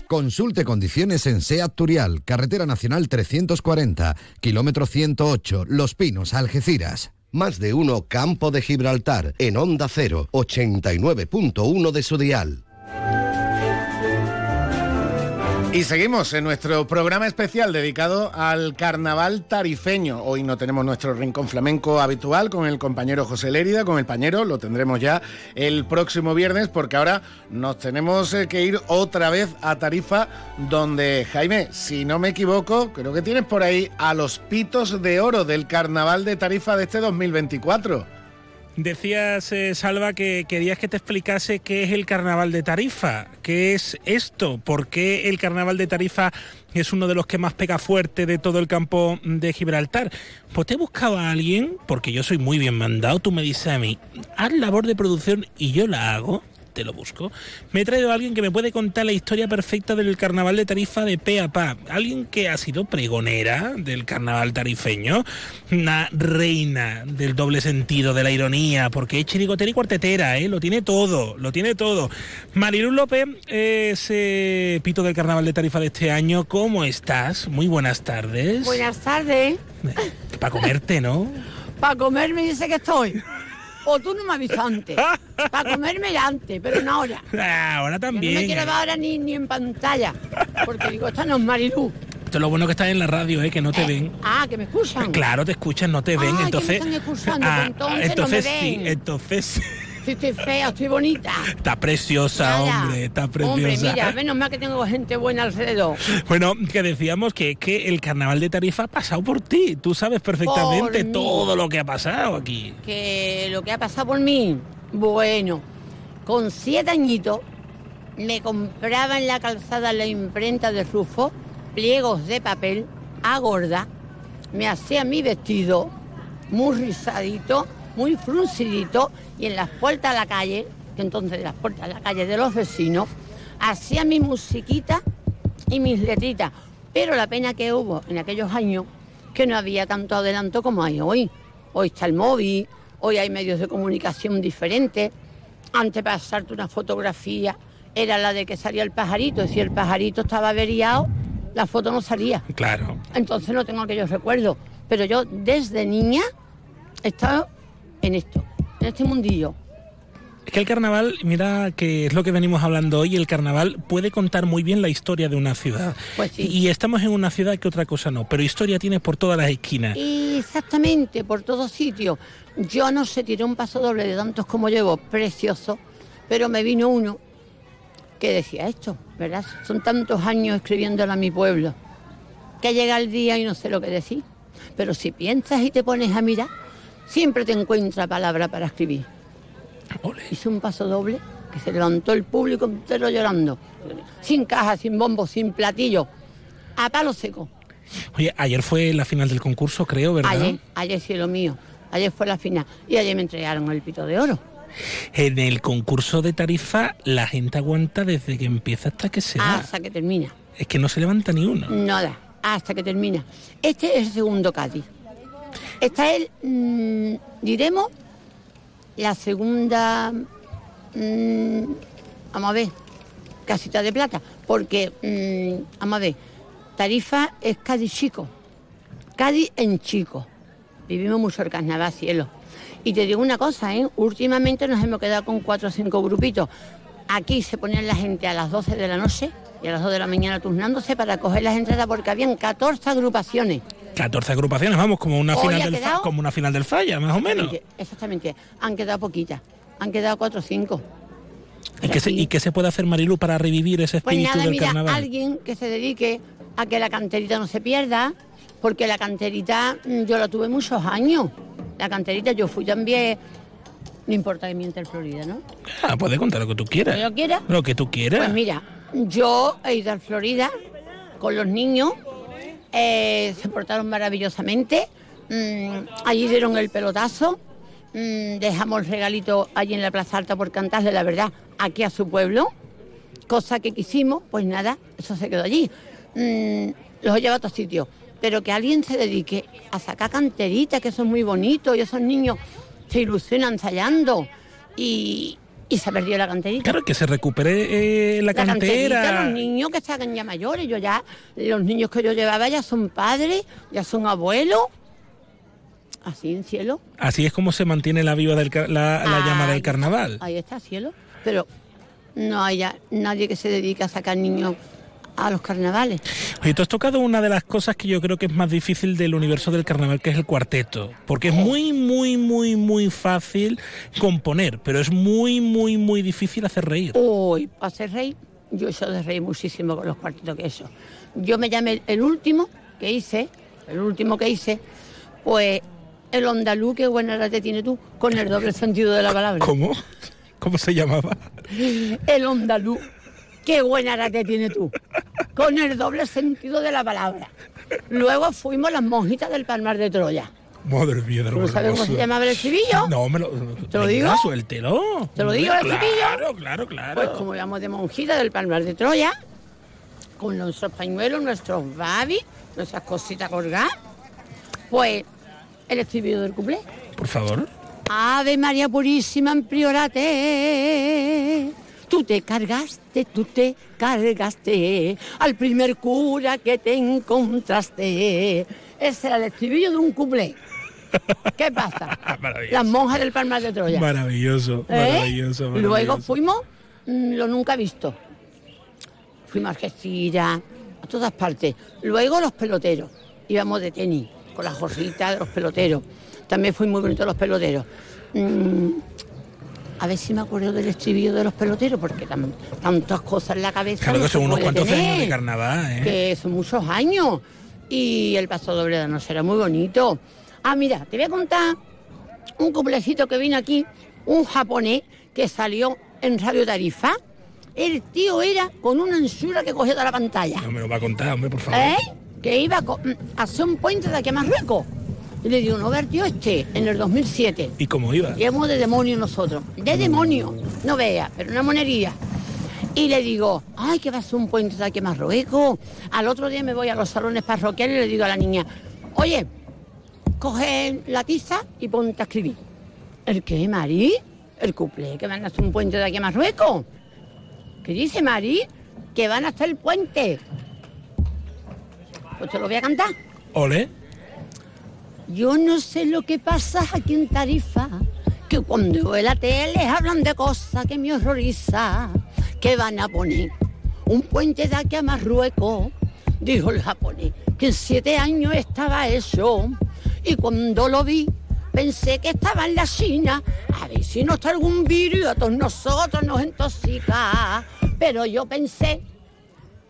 Consulte condiciones en SEAT Turial, Carretera Nacional 340, kilómetro 108, Los Pinos, Algeciras. Más de uno Campo de Gibraltar, en Onda 0, 89.1 de su dial. Y seguimos en nuestro programa especial dedicado al carnaval tarifeño. Hoy no tenemos nuestro rincón flamenco habitual con el compañero José Lérida, con el pañero, lo tendremos ya el próximo viernes porque ahora nos tenemos eh, que ir otra vez a Tarifa donde, Jaime, si no me equivoco, creo que tienes por ahí a los pitos de oro del carnaval de Tarifa de este 2024. Decías, eh, Salva, que querías que te explicase qué es el carnaval de Tarifa. ¿Qué es esto? ¿Por qué el carnaval de Tarifa es uno de los que más pega fuerte de todo el campo de Gibraltar? Pues te he buscado a alguien, porque yo soy muy bien mandado, tú me dices a mí, haz labor de producción y yo la hago. Te lo busco. Me he traído a alguien que me puede contar la historia perfecta del carnaval de Tarifa de pe a pa. Alguien que ha sido pregonera del carnaval tarifeño, una reina del doble sentido, de la ironía, porque es chirigotera y cuartetera, ¿eh? lo tiene todo, lo tiene todo. Mariluz López es eh, pito del carnaval de Tarifa de este año. ¿Cómo estás? Muy buenas tardes. Buenas tardes. Para comerte, ¿no? Para comerme dice que estoy. [LAUGHS] [LAUGHS] O tú no me avisas antes. Para comerme antes, pero no ahora. Ah, ahora también. no me quiero ver ahora ni, ni en pantalla. Porque digo, esta no es Marilú. Esto es lo bueno que estás en la radio, ¿eh? que no te ven. Ah, que me escuchan. Claro, te escuchan, no te ven. Ah, que me entonces, están escuchando, Ah, pues entonces entonces no me sí, entonces Si estoy fea, estoy bonita. está preciosa, Nada. hombre, está preciosa. Hombre, mira, menos mal que tengo gente buena alrededor. Bueno, que decíamos que, que el carnaval de Tarifa ha pasado por ti. Tú sabes perfectamente Por mí. todo lo que ha pasado aquí. que lo que ha pasado por mí, bueno, con siete añitos me compraba en la calzada la imprenta de Rufo, pliegos de papel, a gorda, me hacía mi vestido muy rizadito, muy fruncidito, y en las puertas de la calle, que entonces las puertas de la calle de los vecinos, hacía mi musiquita y mis letritas. Pero la pena que hubo en aquellos años que no había tanto adelanto como hay hoy. Hoy está el móvil, hoy hay medios de comunicación diferentes. Antes para pasarte una fotografía era la de que salía el pajarito, y si el pajarito estaba averiado, la foto no salía. Claro. Entonces no tengo aquellos recuerdos. Pero yo desde niña he estado en esto, en este mundillo. Es que el carnaval, mira que es lo que venimos hablando hoy, el carnaval puede contar muy bien la historia de una ciudad. Pues sí. Y estamos en una ciudad que otra cosa no, pero historia tienes por todas las esquinas. Exactamente, por todos sitios. Yo no sé, tiré un paso doble de tantos como llevo, precioso, pero me vino uno que decía esto, ¿verdad? Son tantos años escribiéndolo a mi pueblo, que llega el día y no sé lo que decir. Pero si piensas y te pones a mirar, siempre te encuentra palabra para escribir. Hice un paso doble que se levantó el público entero llorando, sin caja, sin bombo, sin platillo, a palo seco. Oye, ayer fue la final del concurso, creo, ¿verdad? Ayer, ayer cielo mío, ayer fue la final y ayer me entregaron el pito de oro. En el concurso de tarifa la gente aguanta desde que empieza hasta que se va. Hasta que termina. Es que no se levanta ni uno. Nada, hasta que termina. Este es el segundo Cádiz. Esta es, mm, diremos, la segunda, mm, vamos a ver, casita de plata, porque, mm, vamos a ver, Tarifa es Cádiz chico, Cádiz en chico. Vivimos mucho el carnaval, cielo. Y te digo una cosa, ¿eh? últimamente nos hemos quedado con cuatro o cinco grupitos. Aquí se ponían la gente a las 12 de la noche y a las 2 de la mañana turnándose para coger las entradas porque habían 14 agrupaciones. 14 agrupaciones, vamos, como una, Hoy final del, fa- como una final del falla, más o menos. Exactamente. Han quedado poquitas. Han quedado cuatro o cinco. ¿Y qué, se, ¿Y qué se puede hacer, Marilu, para revivir ese Pues espíritu nada, del mira, carnaval? alguien que se dedique a que la canterita no se pierda, porque la canterita mm, yo la tuve muchos años. La canterita yo fui también, no importa que miente el Florida, ¿no? Ah, puedes contar lo que tú quieras. Lo que yo quiera. Lo que tú quieras. Pues mira, yo he ido al Florida con los niños, eh, se portaron maravillosamente, mm, allí dieron el pelotazo, mm, dejamos el regalito allí en la Plaza Alta por cantarle la verdad aquí a su pueblo, cosa que quisimos, pues nada, eso se quedó allí. Mm, los he llevado a otros sitios, pero que alguien se dedique a sacar canteritas, que son muy bonitos, y esos niños se ilusionan ensayando, y, y se perdió la canterita. Claro, que se recupere eh, la, canterita, cantera. los niños que hagan ya mayores, yo ya, los niños que yo llevaba ya son padres, ya son abuelos, así en cielo. Así es como se mantiene la viva del, la, la llama del carnaval. Ahí está, cielo. Pero no hay ya nadie que se dedique a sacar niños a los carnavales. Oye, tú has tocado una de las cosas que yo creo que es más difícil del universo del carnaval, que es el cuarteto. Porque es muy, muy, muy, muy fácil componer, pero es muy, muy, muy difícil hacer reír. Uy, para ser rey, yo soy de reír muchísimo con los cuartitos que eso. Yo me llamé el último que hice, el último que hice, pues el andaluz, qué buena rate tiene tú, con el doble sentido de la palabra. ¿Cómo? ¿Cómo se llamaba? El andaluz, qué buena rate tiene tú, con el doble sentido de la palabra. Luego fuimos las monjitas del Palmar de Troya. Madre mía, de ¿Tú sabes cómo se llamaba el estribillo? No, me lo. ¿Te lo digo? Suéltelo. ¿Te lo digo el claro, estribillo? Claro, claro, Pues como íbamos de monjita del Palmar de Troya, con nuestros pañuelos, nuestros babis, nuestras cositas colgadas, pues el estribillo del cuplé. Por favor. Ave María Purísima en Priorate. Tú te cargaste, tú te cargaste al primer cura que te encontraste. Ese era el estribillo de un cuplé. ¿Qué pasa? [LAUGHS] Las monjas del Palmar de Troya. Maravilloso, ¿Eh? maravilloso, maravilloso. Luego fuimos mm, lo nunca visto. Fuimos a Algeciras, a todas partes. Luego los peloteros. Íbamos de tenis, con las gorritas de los peloteros. También fue muy bonito los peloteros. Mm, a ver si me acuerdo del estribillo de los peloteros, porque tan- tantas cosas en la cabeza. Claro que son unos cuantos tener, años de carnaval, ¿eh? Que son muchos años. Y el paso doble de noche era muy bonito. Ah, mira, te voy a contar un cumplecito que vino aquí, un japonés que salió en Radio Tarifa. El tío era con una ensura que cogía toda la pantalla. No me lo va a contar, hombre, por favor. ¿Eh? Que iba co- mm, a hacer un puente de aquí a Marruecos. Y le digo, no ver, tío, este, en el 2007. ¿Y cómo iba? Íbamos de demonio nosotros. De demonio. No vea, pero una monería. Y le digo, ay, que va a ser un puente de aquí a Marruecos. Al otro día me voy a los salones parroquiales y le digo a la niña, oye, coge la tiza y ponte a escribir. ¿El qué, Mari? El cuplé, que van a hacer un puente de aquí a Marruecos. ¿Qué dice Mari? Que van a hacer el puente. Pues te lo voy a cantar. Ole. Yo no sé lo que pasa aquí en Tarifa, que cuando veo la tele hablan de cosas que me horroriza, que van a poner un puente de aquí a Marruecos, dijo el japonés, que en siete años estaba hecho, y cuando lo vi pensé que estaba en la China, a ver si no está algún virus a todos nosotros nos intoxica, pero yo pensé,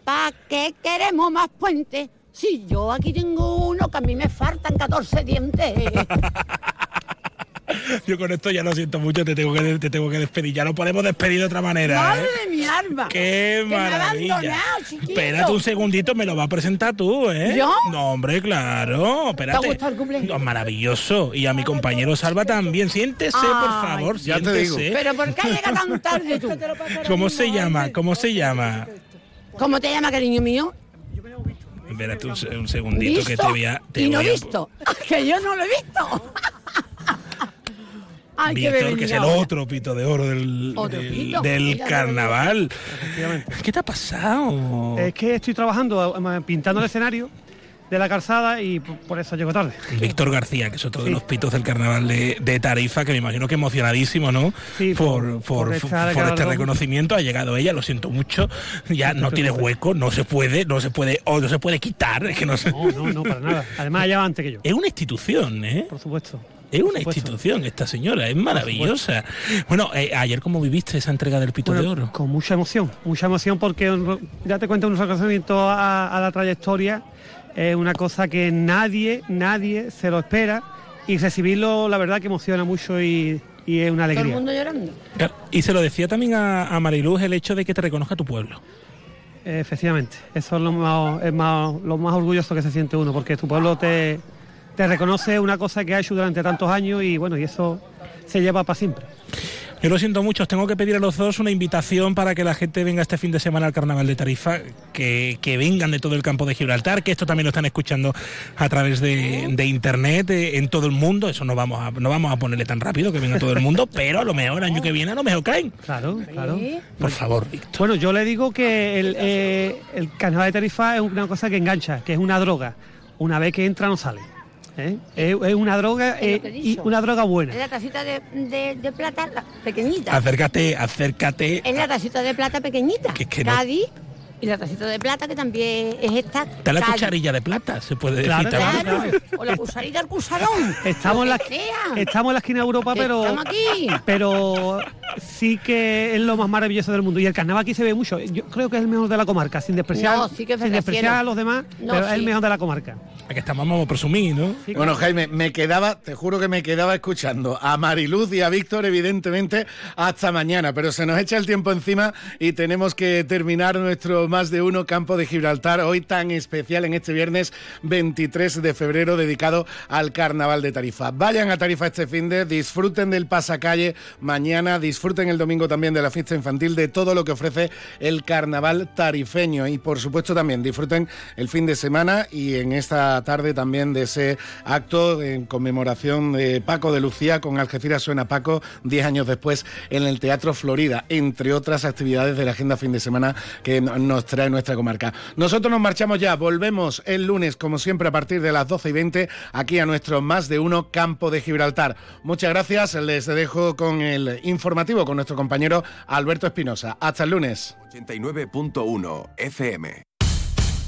¿para qué queremos más puentes? Si yo aquí tengo uno que a mí me faltan 14 dientes. [LAUGHS] Yo con esto ya lo siento mucho, te tengo que, te tengo que despedir. Ya no podemos despedir de otra manera. ¡Madre ¿eh? de mi alma! ¡Qué Que me abandonado. Espérate un segundito, me lo va a presentar tú, ¿eh? ¿Yo? No, hombre, claro. Espérate. ¿Te ha gustado el cumpleaños? No, maravilloso. Y a mi compañero Salva también. Siéntese, por favor, Ya te digo. siéntese. ¿Pero por qué llega tan tarde tú? [LAUGHS] ¿Cómo se llama? ¿Cómo se llama? ¿Cómo te llama, cariño mío? Espérate un, un segundito que te voy a... te y no voy a- visto. [LAUGHS] Que yo no lo he visto. [LAUGHS] Ay, qué Víctor, que es el otro pito de oro del, del- pito. del carnaval. ¿Qué te ha pasado? Es que estoy trabajando pintando el escenario de la calzada y por eso llego tarde. Víctor García, que es otro de los pitos del carnaval de, de Tarifa, que me imagino que emocionadísimo, ¿no? Sí, por, este reconocimiento ha llegado ella, lo siento mucho. Ya no tiene hueco, no se puede, no se puede, o no se puede quitar, es que no se. No, no, no, para nada. Además, ella va antes que yo. Es una institución, ¿eh? Por supuesto. Es una institución esta señora, es maravillosa. Bueno, eh, ayer cómo viviste esa entrega del pito Bueno, de oro. Con mucha emoción, mucha emoción porque un- ya te cuento un reconocimiento a, a la trayectoria, es una cosa que nadie, nadie se lo espera y recibirlo la verdad que emociona mucho y, y es una Todo el alegría. mundo llorando. Y se lo decía también a, a Mariluz el hecho de que te reconozca tu pueblo. Efectivamente, eso es lo más, es más- lo más orgulloso que se siente uno, porque tu pueblo te, te reconoce una cosa que ha hecho durante tantos años y bueno, y eso se lleva para siempre. Yo lo siento mucho, os tengo que pedir a los dos una invitación para que la gente venga este fin de semana al Carnaval de Tarifa, que, que vengan de todo el campo de Gibraltar, que esto también lo están escuchando a través de, de internet eh, en todo el mundo. Eso no vamos, a, no vamos a ponerle tan rápido que venga todo el mundo, pero a lo mejor año que viene a lo mejor caen. Claro, claro. Por favor, Víctor. Bueno, yo le digo que el, eh, el carnaval de Tarifa es una cosa que engancha, que es una droga. Una vez que entra no sale. ¿Eh? Es, es una droga Es eh, una droga buena. Es la tacita de, de- de plata la pequeñita. Acércate, acércate. Es la tacita de plata pequeñita. Que- que no-. Y la tacita de plata que también es esta. Está la cucharilla de plata, se puede decir Claro, también. Claro. O la cucharita del cucharón. [LAUGHS] Estamos en, la, estamos en la esquina de Europa, Que pero, estamos aquí. pero sí que es lo más maravilloso del mundo. Y el carnaval aquí se ve mucho. Yo creo que es el mejor de la comarca, sin despreciar, No, sí que sin despreciar a los demás, No, pero es el mejor de la comarca. Aquí estamos, vamos a presumir, ¿no? Bueno, Jaime, me quedaba, te juro que me quedaba escuchando a Mariluz y a Víctor, evidentemente, hasta mañana, pero se nos echa el tiempo encima y tenemos que terminar nuestro más de uno campo de Gibraltar, hoy tan especial en este viernes 23 de febrero, dedicado al Carnaval de Tarifa. Vayan a Tarifa este fin de, disfruten del pasacalle mañana, disfruten el domingo también de la fiesta infantil, de todo lo que ofrece el Carnaval tarifeño y, por supuesto, también disfruten el fin de semana y en esta tarde también de ese acto en conmemoración de Paco de Lucía con Algeciras Suena Paco, 10 años después en el Teatro Florida, entre otras actividades de la agenda fin de semana que no- nos trae nuestra comarca. Nosotros nos marchamos ya, volvemos el lunes, como siempre, a partir de las 12 y 20, aquí a nuestro más de uno campo de Gibraltar. Muchas gracias, les dejo con el informativo con nuestro compañero Alberto Espinosa. Hasta el lunes. 89.1 FM.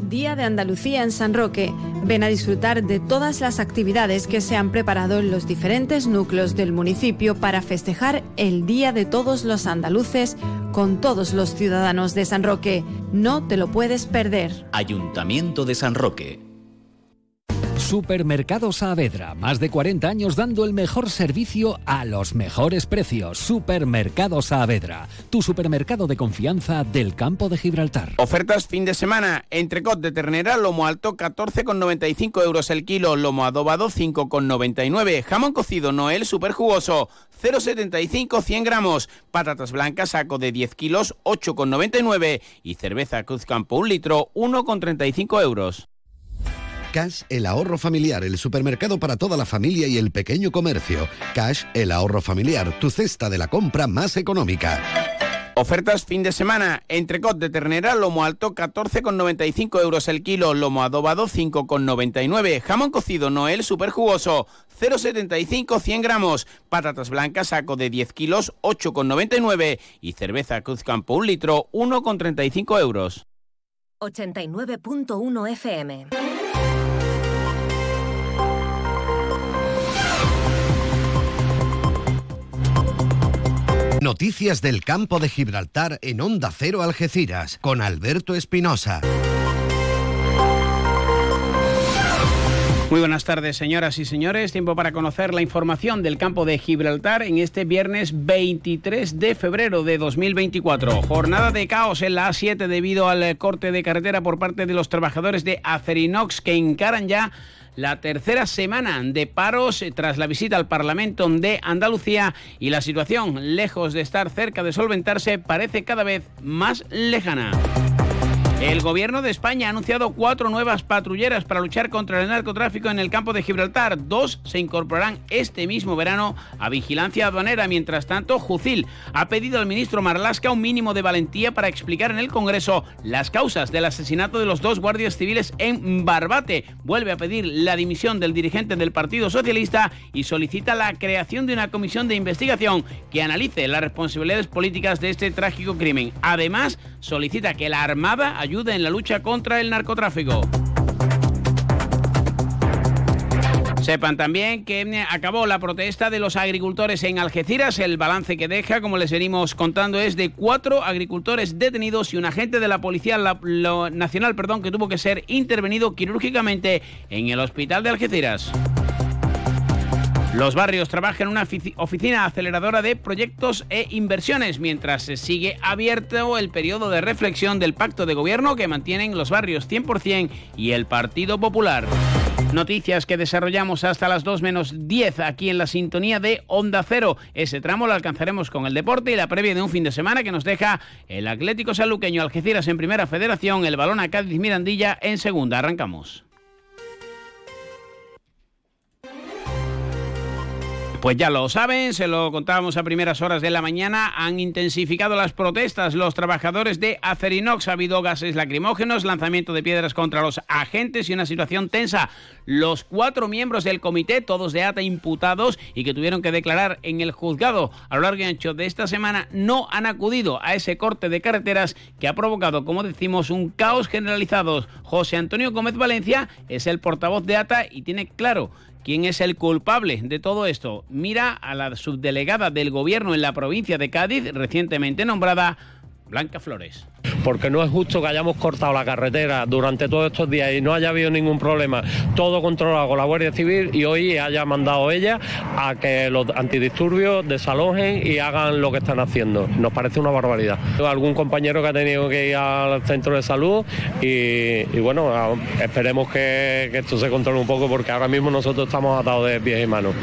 Día de Andalucía en San Roque. Ven a disfrutar de todas las actividades que se han preparado en los diferentes núcleos del municipio para festejar el Día de todos los andaluces con todos los ciudadanos de San Roque. No te lo puedes perder. Ayuntamiento de San Roque. Supermercado Saavedra, más de 40 años dando el mejor servicio a los mejores precios. Supermercado Saavedra, tu supermercado de confianza del campo de Gibraltar. Ofertas fin de semana. Entrecot de ternera, lomo alto 14,95 euros el kilo, lomo adobado 5,99, jamón cocido Noel super jugoso 0,75 100 gramos, patatas blancas saco de 10 kilos 8,99 y cerveza Cruzcampo un litro 1,35 euros. Cash, el ahorro familiar, el supermercado para toda la familia y el pequeño comercio. Cash, el ahorro familiar, tu cesta de la compra más económica. Ofertas fin de semana. Entrecot de ternera, lomo alto 14,95 euros el kilo, lomo adobado 5,99, jamón cocido Noel super jugoso 0,75 100 gramos, patatas blancas saco de 10 kilos 8,99 y cerveza Cruzcampo un litro 1,35 euros. 89.1 FM. Noticias del campo de Gibraltar en Onda Cero Algeciras con Alberto Espinosa. Muy buenas tardes, señoras y señores. Tiempo para conocer la información del campo de Gibraltar en este viernes 23 de febrero de 2024. Jornada de caos en la A7 debido al corte de carretera por parte de los trabajadores de Acerinox que encaran ya la tercera semana de paros tras la visita al Parlamento de Andalucía y la situación, lejos de estar cerca de solventarse, parece cada vez más lejana. El gobierno de España ha anunciado cuatro nuevas patrulleras para luchar contra el narcotráfico en el campo de Gibraltar. Dos se incorporarán este mismo verano a vigilancia aduanera. Mientras tanto, Jucil ha pedido al ministro Marlasca un mínimo de valentía para explicar en el Congreso las causas del asesinato de los dos guardias civiles en Barbate. Vuelve a pedir la dimisión del dirigente del Partido Socialista y solicita la creación de una comisión de investigación que analice las responsabilidades políticas de este trágico crimen. Además, solicita que la Armada ayuda en la lucha contra el narcotráfico. Sepan también que acabó la protesta de los agricultores en Algeciras. El balance que deja, como les venimos contando, es de cuatro agricultores detenidos y un agente de la Policía Nacional perdón, que tuvo que ser intervenido quirúrgicamente en el hospital de Algeciras. Los barrios trabajan en una oficina aceleradora de proyectos e inversiones mientras se sigue abierto el periodo de reflexión del pacto de gobierno que mantienen los barrios 100% y el Partido Popular. Noticias que desarrollamos hasta las 2 menos 10 aquí en la sintonía de Onda Cero. Ese tramo lo alcanzaremos con el deporte y la previa de un fin de semana que nos deja el Atlético Saluqueño Algeciras en Primera Federación, el balón a Cádiz Mirandilla en Segunda. Arrancamos. Pues ya lo saben, se lo contábamos a primeras horas de la mañana, han intensificado las protestas los trabajadores de Acerinox, ha habido gases lacrimógenos, lanzamiento de piedras contra los agentes y una situación tensa. Los cuatro miembros del comité, todos de ATA imputados y que tuvieron que declarar en el juzgado a lo largo y ancho de esta semana, no han acudido a ese corte de carreteras que ha provocado, como decimos, un caos generalizado. José Antonio Gómez Valencia es el portavoz de ATA y tiene claro ¿Quién es el culpable de todo esto? Mira a la subdelegada del gobierno en la provincia de Cádiz, recientemente nombrada Blanca Flores. Porque no es justo que hayamos cortado la carretera durante todos estos días y no haya habido ningún problema, todo controlado con la Guardia Civil y hoy haya mandado ella a que los antidisturbios desalojen y hagan lo que están haciendo. Nos parece una barbaridad. Algún compañero que ha tenido que ir al centro de salud y, bueno, esperemos que, que esto se controle un poco porque ahora mismo nosotros estamos atados de pies y manos.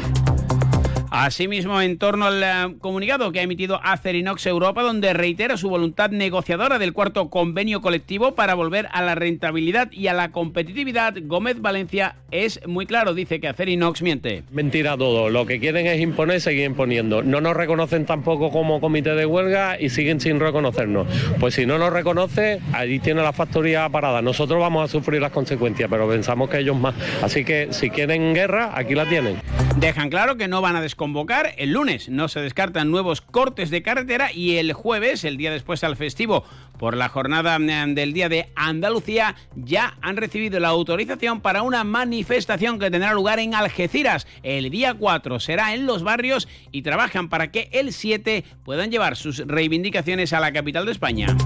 Asimismo, en torno al eh, comunicado que ha emitido Acerinox Europa, donde reitera su voluntad negociadora del cuarto convenio colectivo para volver a la rentabilidad y a la competitividad, Gómez Valencia es muy claro, dice que Acerinox miente. Mentira todo, lo que quieren es imponer, seguir imponiendo. No nos reconocen tampoco como comité de huelga y siguen sin reconocernos. Pues si no nos reconoce, allí tiene la factoría parada. Nosotros vamos a sufrir las consecuencias, pero pensamos que ellos más. Así que si quieren guerra, aquí la tienen. Dejan claro que no van a desconfiar convocar. El lunes no se descartan nuevos cortes de carretera y el jueves, el día después al festivo, por la jornada mm, del Día de Andalucía, ya han recibido la autorización para una manifestación que tendrá lugar en Algeciras. El día 4 será en los barrios y trabajan para que el 7 puedan llevar sus reivindicaciones a la capital de España.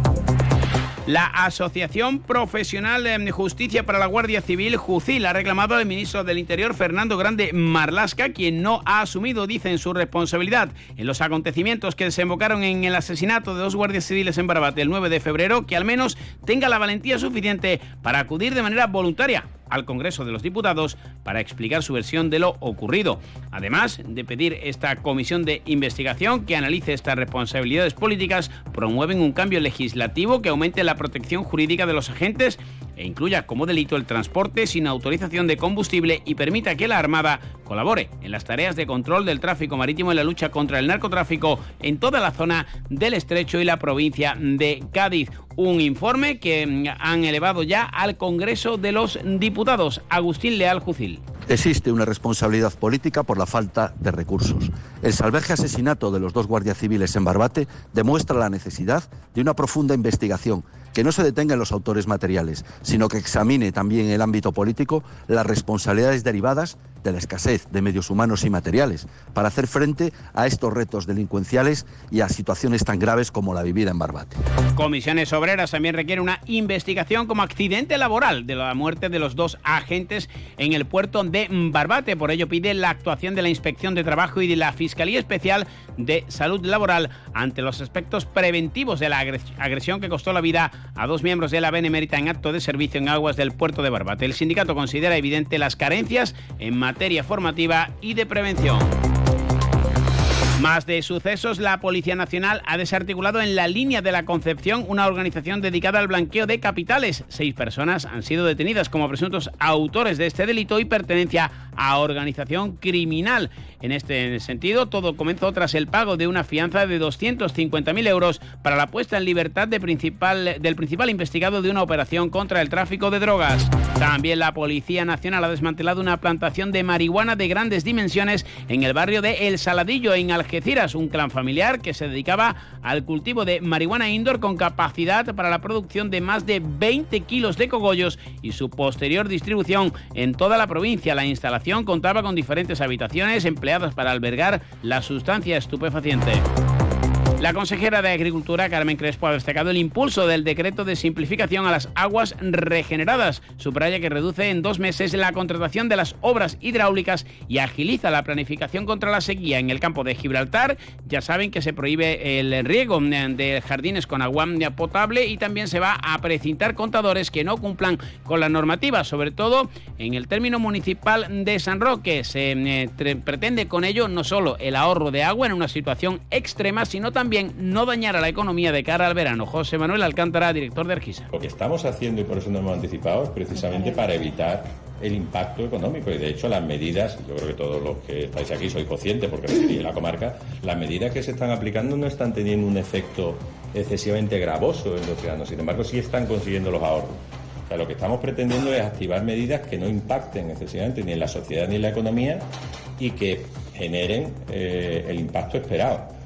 La Asociación Profesional de Justicia para la Guardia Civil, JUCIL, ha reclamado al ministro del Interior, Fernando Grande Marlasca, quien no ha asumido, dicen, su responsabilidad. En los acontecimientos que desembocaron en el asesinato de dos guardias civiles en Barbate el 9 de febrero, que al menos tenga la valentía suficiente para acudir de manera voluntaria al Congreso de los Diputados para explicar su versión de lo ocurrido, además de pedir esta comisión de investigación que analice estas responsabilidades políticas, promueven un cambio legislativo que aumente la protección jurídica de los agentes e incluya como delito el transporte sin autorización de combustible y permita que la Armada colabore en las tareas de control del tráfico marítimo y la lucha contra el narcotráfico en toda la zona del estrecho y la provincia de Cádiz. Un informe que mm, han elevado ya al Congreso de los Diputados. Agustín Leal Jucil. Existe una responsabilidad política por la falta de recursos. El salvaje asesinato de los dos guardias civiles en Barbate demuestra la necesidad de una profunda investigación que no se detenga en los autores materiales, sino que examine también en el ámbito político las responsabilidades derivadas de la escasez de medios humanos y materiales para hacer frente a estos retos delincuenciales y a situaciones tan graves como la vivida en Barbate. Comisiones Obreras también requiere una investigación como accidente laboral de la muerte de los dos agentes en el puerto de Barbate. Por ello pide la actuación de la Inspección de Trabajo y de la Fiscalía Especial de Salud Laboral ante los aspectos preventivos de la agresión que costó la vida a dos miembros de la Benemérita en acto de servicio en aguas del puerto de Barbate. El sindicato considera evidente las carencias en materia formativa y de prevención. Más de sucesos, la Policía Nacional ha desarticulado en la línea de la Concepción una organización dedicada al blanqueo de capitales. Seis personas han sido detenidas como presuntos autores de este delito y pertenencia a organización criminal. En este sentido, todo comenzó tras el pago de una fianza de 250.000 euros para la puesta en libertad del principal investigado de una operación contra el tráfico de drogas. También la Policía Nacional ha desmantelado una plantación de marihuana de grandes dimensiones en el barrio de El Saladillo, en Algeciras, un clan familiar que se dedicaba al cultivo de marihuana indoor con capacidad para la producción de más de 20 kilos de cogollos y su posterior distribución en toda la provincia. La instalación contaba con diferentes habitaciones para albergar la sustancia estupefaciente. La consejera de Agricultura, Carmen Crespo, ha destacado el impulso del decreto de simplificación a las aguas regeneradas. Subraya que reduce en dos meses la contratación de las obras hidráulicas y agiliza la planificación contra la sequía en el campo de Gibraltar. Ya saben que se prohíbe el riego de jardines con agua potable y también se va a precintar contadores que no cumplan con la normativa, sobre todo en el término municipal de San Roque. Se eh, pretende con ello no solo el ahorro de agua en una situación extrema, sino también no dañar a la economía de cara al verano. José Manuel Alcántara, director de Argisa. Lo que estamos haciendo, y por eso nos hemos anticipado, es precisamente para evitar el impacto económico y de hecho las medidas, yo creo que todos los que estáis aquí sois conscientes porque en la comarca, las medidas que se están aplicando no están teniendo un efecto excesivamente gravoso en los ciudadanos, sin embargo sí están consiguiendo los ahorros. O sea, lo que estamos pretendiendo es activar medidas que no impacten excesivamente ni en la sociedad ni en la economía y que generen eh, el impacto esperado.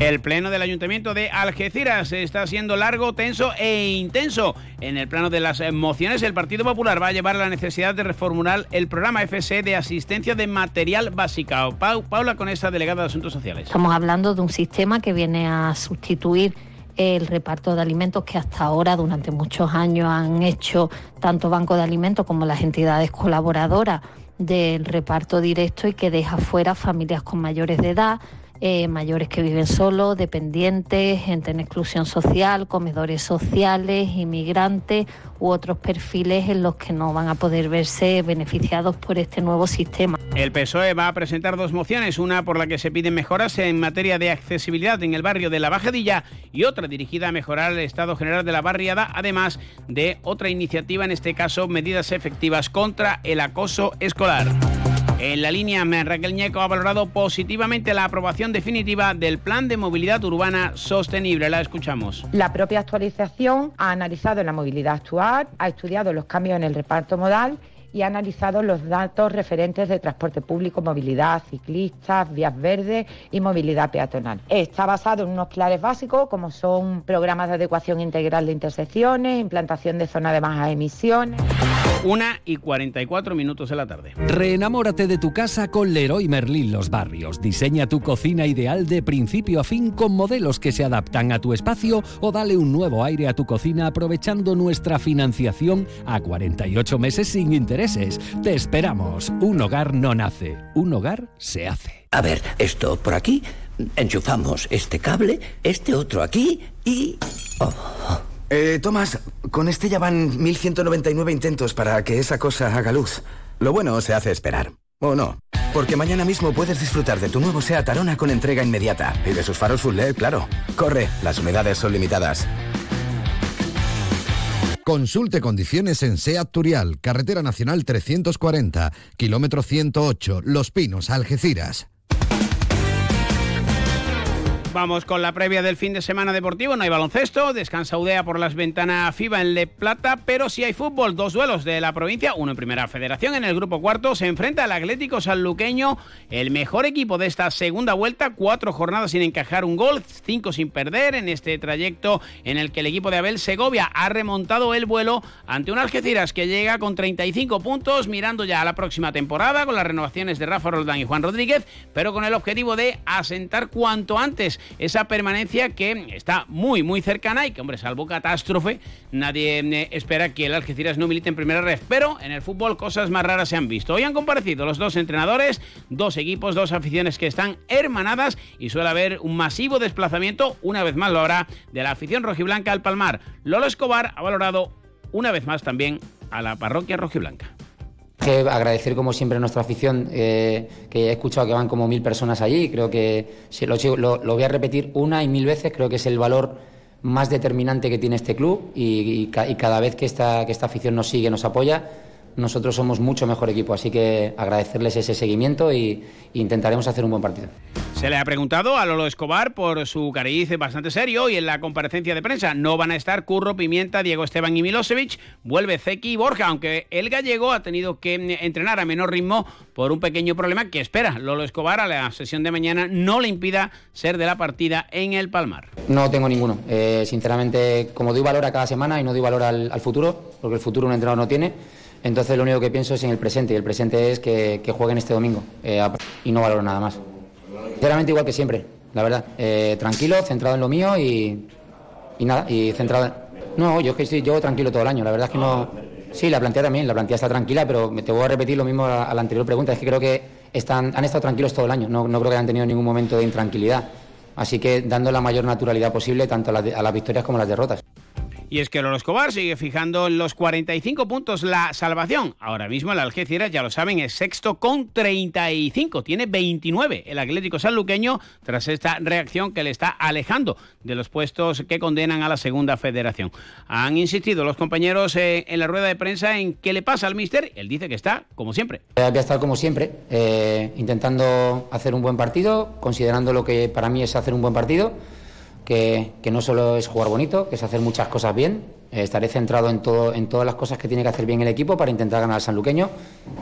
El pleno del Ayuntamiento de Algeciras está siendo largo, tenso e intenso. En el plano de las mociones, el Partido Popular va a llevar la necesidad de reformular el programa FSE de asistencia de material básico. Paula, con esta delegada de Asuntos Sociales. Estamos hablando de un sistema que viene a sustituir el reparto de alimentos que hasta ahora, durante muchos años, han hecho tanto Banco de Alimentos como las entidades colaboradoras del reparto directo y que deja fuera familias con mayores de edad eh, mayores que viven solos, dependientes, gente en exclusión social, comedores sociales, inmigrantes u otros perfiles en los que no van a poder verse beneficiados por este nuevo sistema. El PSOE va a presentar dos mociones, una por la que se piden mejoras en materia de accesibilidad en el barrio de La Bajadilla y otra dirigida a mejorar el estado general de la barriada, además de otra iniciativa, en este caso medidas efectivas contra el acoso escolar. En la línea, Raquel Ñeco ha valorado positivamente la aprobación definitiva del Plan de Movilidad Urbana Sostenible. La escuchamos. La propia actualización ha analizado la movilidad actual, ha estudiado los cambios en el reparto modal y ha analizado los datos referentes de transporte público, movilidad, ciclistas, vías verdes y movilidad peatonal. Está basado en unos pilares básicos como son programas de adecuación integral de intersecciones, implantación de zonas de bajas emisiones. Una y 44 minutos de la tarde. Reenamórate de tu casa con Leroy Merlin Los Barrios. Diseña tu cocina ideal de principio a fin con modelos que se adaptan a tu espacio o dale un nuevo aire a tu cocina aprovechando nuestra financiación a 48 meses sin intereses. Te esperamos. Un hogar no nace, un hogar se hace. A ver, esto por aquí, enchufamos este cable, este otro aquí y... Oh. Eh, Tomás, con este ya van 1199 intentos para que esa cosa haga luz. Lo bueno se hace esperar. ¿O no? Porque mañana mismo puedes disfrutar de tu nuevo SEAT Arona con entrega inmediata. Y de sus faros full LED, claro. Corre, las unidades son limitadas. Consulte condiciones en SEAT Turial, Carretera Nacional 340, kilómetro 108, Los Pinos, Algeciras. Vamos con la previa del fin de semana deportivo. No hay baloncesto, descansa Udea por las ventanas FIBA en Le Plata, pero sí hay fútbol. Dos duelos de la provincia, uno en primera federación. En el grupo cuarto se enfrenta al Atlético Sanluqueño, el mejor equipo de esta segunda vuelta. Cuatro jornadas sin encajar un gol, cinco sin perder en este trayecto en el que el equipo de Abel Segovia ha remontado el vuelo ante un Algeciras que llega con 35 puntos, mirando ya a la próxima temporada con las renovaciones de Rafa Roldán y Juan Rodríguez, pero con el objetivo de asentar cuanto antes esa permanencia que está muy, muy cercana y que, hombre, salvo catástrofe, nadie eh, espera que el Algeciras no milite en primera red. Pero en el fútbol cosas más raras se han visto. Hoy han comparecido los dos entrenadores, dos equipos, dos aficiones que están hermanadas y suele haber un masivo desplazamiento, una vez más lo habrá, de la afición rojiblanca al Palmar. Lolo Escobar ha valorado una vez más también a la parroquia rojiblanca. Agradecer como siempre nuestra afición, eh, que he escuchado que van como mil personas allí, creo que si lo, lo, lo, voy a repetir una y mil veces, creo que es el valor más determinante que tiene este club y, y, y cada vez que esta, que esta afición nos sigue, nos apoya, nosotros somos mucho mejor equipo, así que agradecerles ese seguimiento e intentaremos hacer un buen partido. Se le ha preguntado a Lolo Escobar por su cariz bastante serio y en la comparecencia de prensa no van a estar Curro, Pimienta, Diego Esteban y Milosevic, vuelve Zeki y Borja, aunque el gallego ha tenido que entrenar a menor ritmo por un pequeño problema que espera Lolo Escobar a la sesión de mañana no le impida ser de la partida en el Palmar. No tengo ninguno, eh, sinceramente como doy valor a cada semana y no doy valor al, al futuro, porque el futuro un entrenador no tiene, entonces lo único que pienso es en el presente y el presente es que, que jueguen este domingo eh, y no valoro nada más. Sinceramente igual que siempre, la verdad. Eh, tranquilo, centrado en lo mío y, nada, y centrado... No, yo es que sí, yo tranquilo todo el año, la verdad es que no... Sí, la plantilla también, la plantilla está tranquila, pero te voy a repetir lo mismo a, a la anterior pregunta, es que creo que están, han estado tranquilos todo el año, no, no creo que hayan tenido ningún momento de intranquilidad. Así que dando la mayor naturalidad posible tanto a las, a las victorias como a las derrotas. Y es que Lolo Escobar sigue fijando los 45 puntos la salvación. Ahora mismo el Algeciras, ya lo saben, es sexto con 35. Tiene 29 el Atlético Sanluqueño tras esta reacción que le está alejando de los puestos que condenan a la segunda federación. Han insistido los compañeros eh, en la rueda de prensa en qué le pasa al míster. Él dice que está como siempre. Voy a estar como siempre, eh, intentando hacer un buen partido, considerando lo que para mí es hacer un buen partido que, no solo es jugar bonito, que es hacer muchas cosas bien. Estaré centrado en, todo, en todas las cosas que tiene que hacer bien el equipo para intentar ganar al sanluqueño.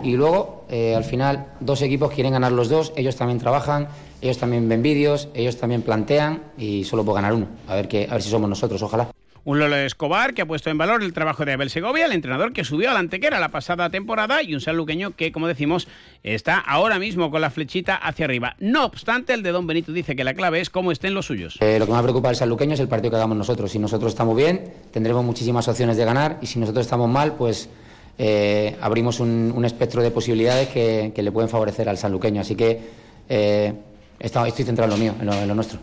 Y luego, eh, al final, dos equipos quieren ganar los dos, ellos también trabajan, ellos también ven vídeos, ellos también plantean y solo puedo ganar uno. A ver, que, a ver si somos nosotros, ojalá. Un Lolo Escobar que ha puesto en valor el trabajo de Abel Segovia, el entrenador que subió a la antequera la pasada temporada, y un sanluqueño que, como decimos, está ahora mismo con la flechita hacia arriba. No obstante, el de Don Benito dice que la clave es cómo estén los suyos. Eh, lo que más preocupa al sanluqueño es el partido que hagamos nosotros. Si nosotros estamos bien, tendremos muchísimas opciones de ganar, y si nosotros estamos mal, pues eh, abrimos un, espectro de posibilidades que, le pueden favorecer al sanluqueño. Así que eh, estoy centrado en lo mío, en lo nuestro.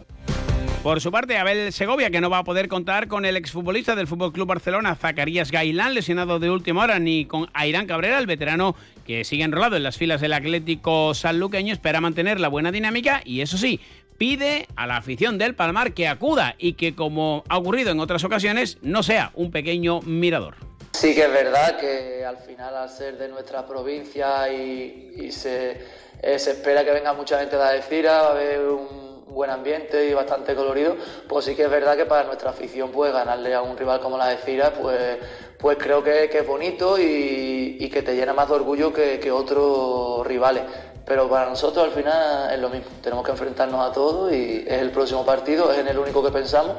Por su parte, Abel Segovia, que no va a poder contar con el exfutbolista del Fútbol Barcelona, Zacarías Gailán, lesionado de última hora, ni con Airán Cabrera, el veterano que sigue enrolado en las filas del Atlético sanluqueño, espera mantener la buena dinámica y, eso sí, pide a la afición del Palmar que acuda y que, como ha ocurrido en otras ocasiones, no sea un pequeño mirador. Sí que es verdad que al final, al ser de nuestra provincia y, eh, se, espera que venga mucha gente de Algeciras, va a haber un buen ambiente y bastante colorido, pues sí que es verdad que para nuestra afición pues ganarle a un rival como la de Cira pues, pues creo que, es bonito y, que te llena más de orgullo que, que otros rivales. Pero para nosotros al final es lo mismo, tenemos que enfrentarnos a todo y es el próximo partido, es en el único que pensamos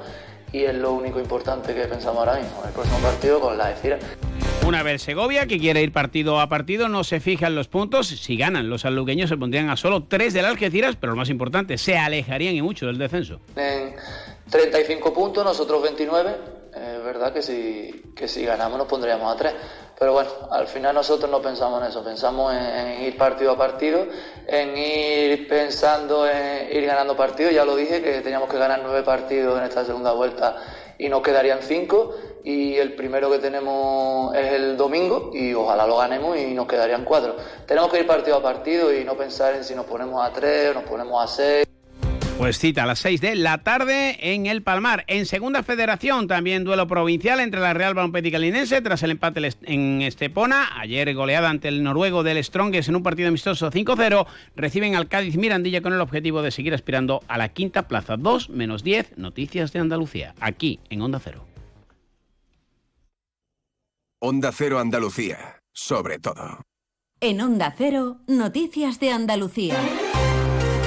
y es lo único importante que pensamos ahora mismo, el próximo partido con la de Cira. Una vez Segovia, que quiere ir partido a partido, no se fijan los puntos. Si ganan, los alugueños se pondrían a solo tres del Algeciras, pero lo más importante, se alejarían y mucho del descenso. En 35 puntos, nosotros 29. Es verdad que si, que si ganamos nos pondríamos a tres. Pero bueno, al final nosotros no pensamos en eso, pensamos en, ir partido a partido, en ir pensando en ir ganando partidos. Ya lo dije que teníamos que ganar nueve partidos en esta segunda vuelta y nos quedarían cinco y el primero que tenemos es el domingo y ojalá lo ganemos y nos quedarían cuatro. Tenemos que ir partido a partido y no pensar en si nos ponemos a tres o nos ponemos a seis. Pues cita a las 6 de la tarde en el Palmar. En Segunda Federación también duelo provincial entre la Real Balonpédica Linense tras el empate en Estepona. Ayer goleada ante el noruego del Strongest en un partido amistoso 5-0. Reciben al Cádiz Mirandilla con el objetivo de seguir aspirando a la quinta plaza. 2 menos 10. Noticias de Andalucía. Aquí en Onda Cero. Onda Cero Andalucía. Sobre todo. En Onda Cero, Noticias de Andalucía.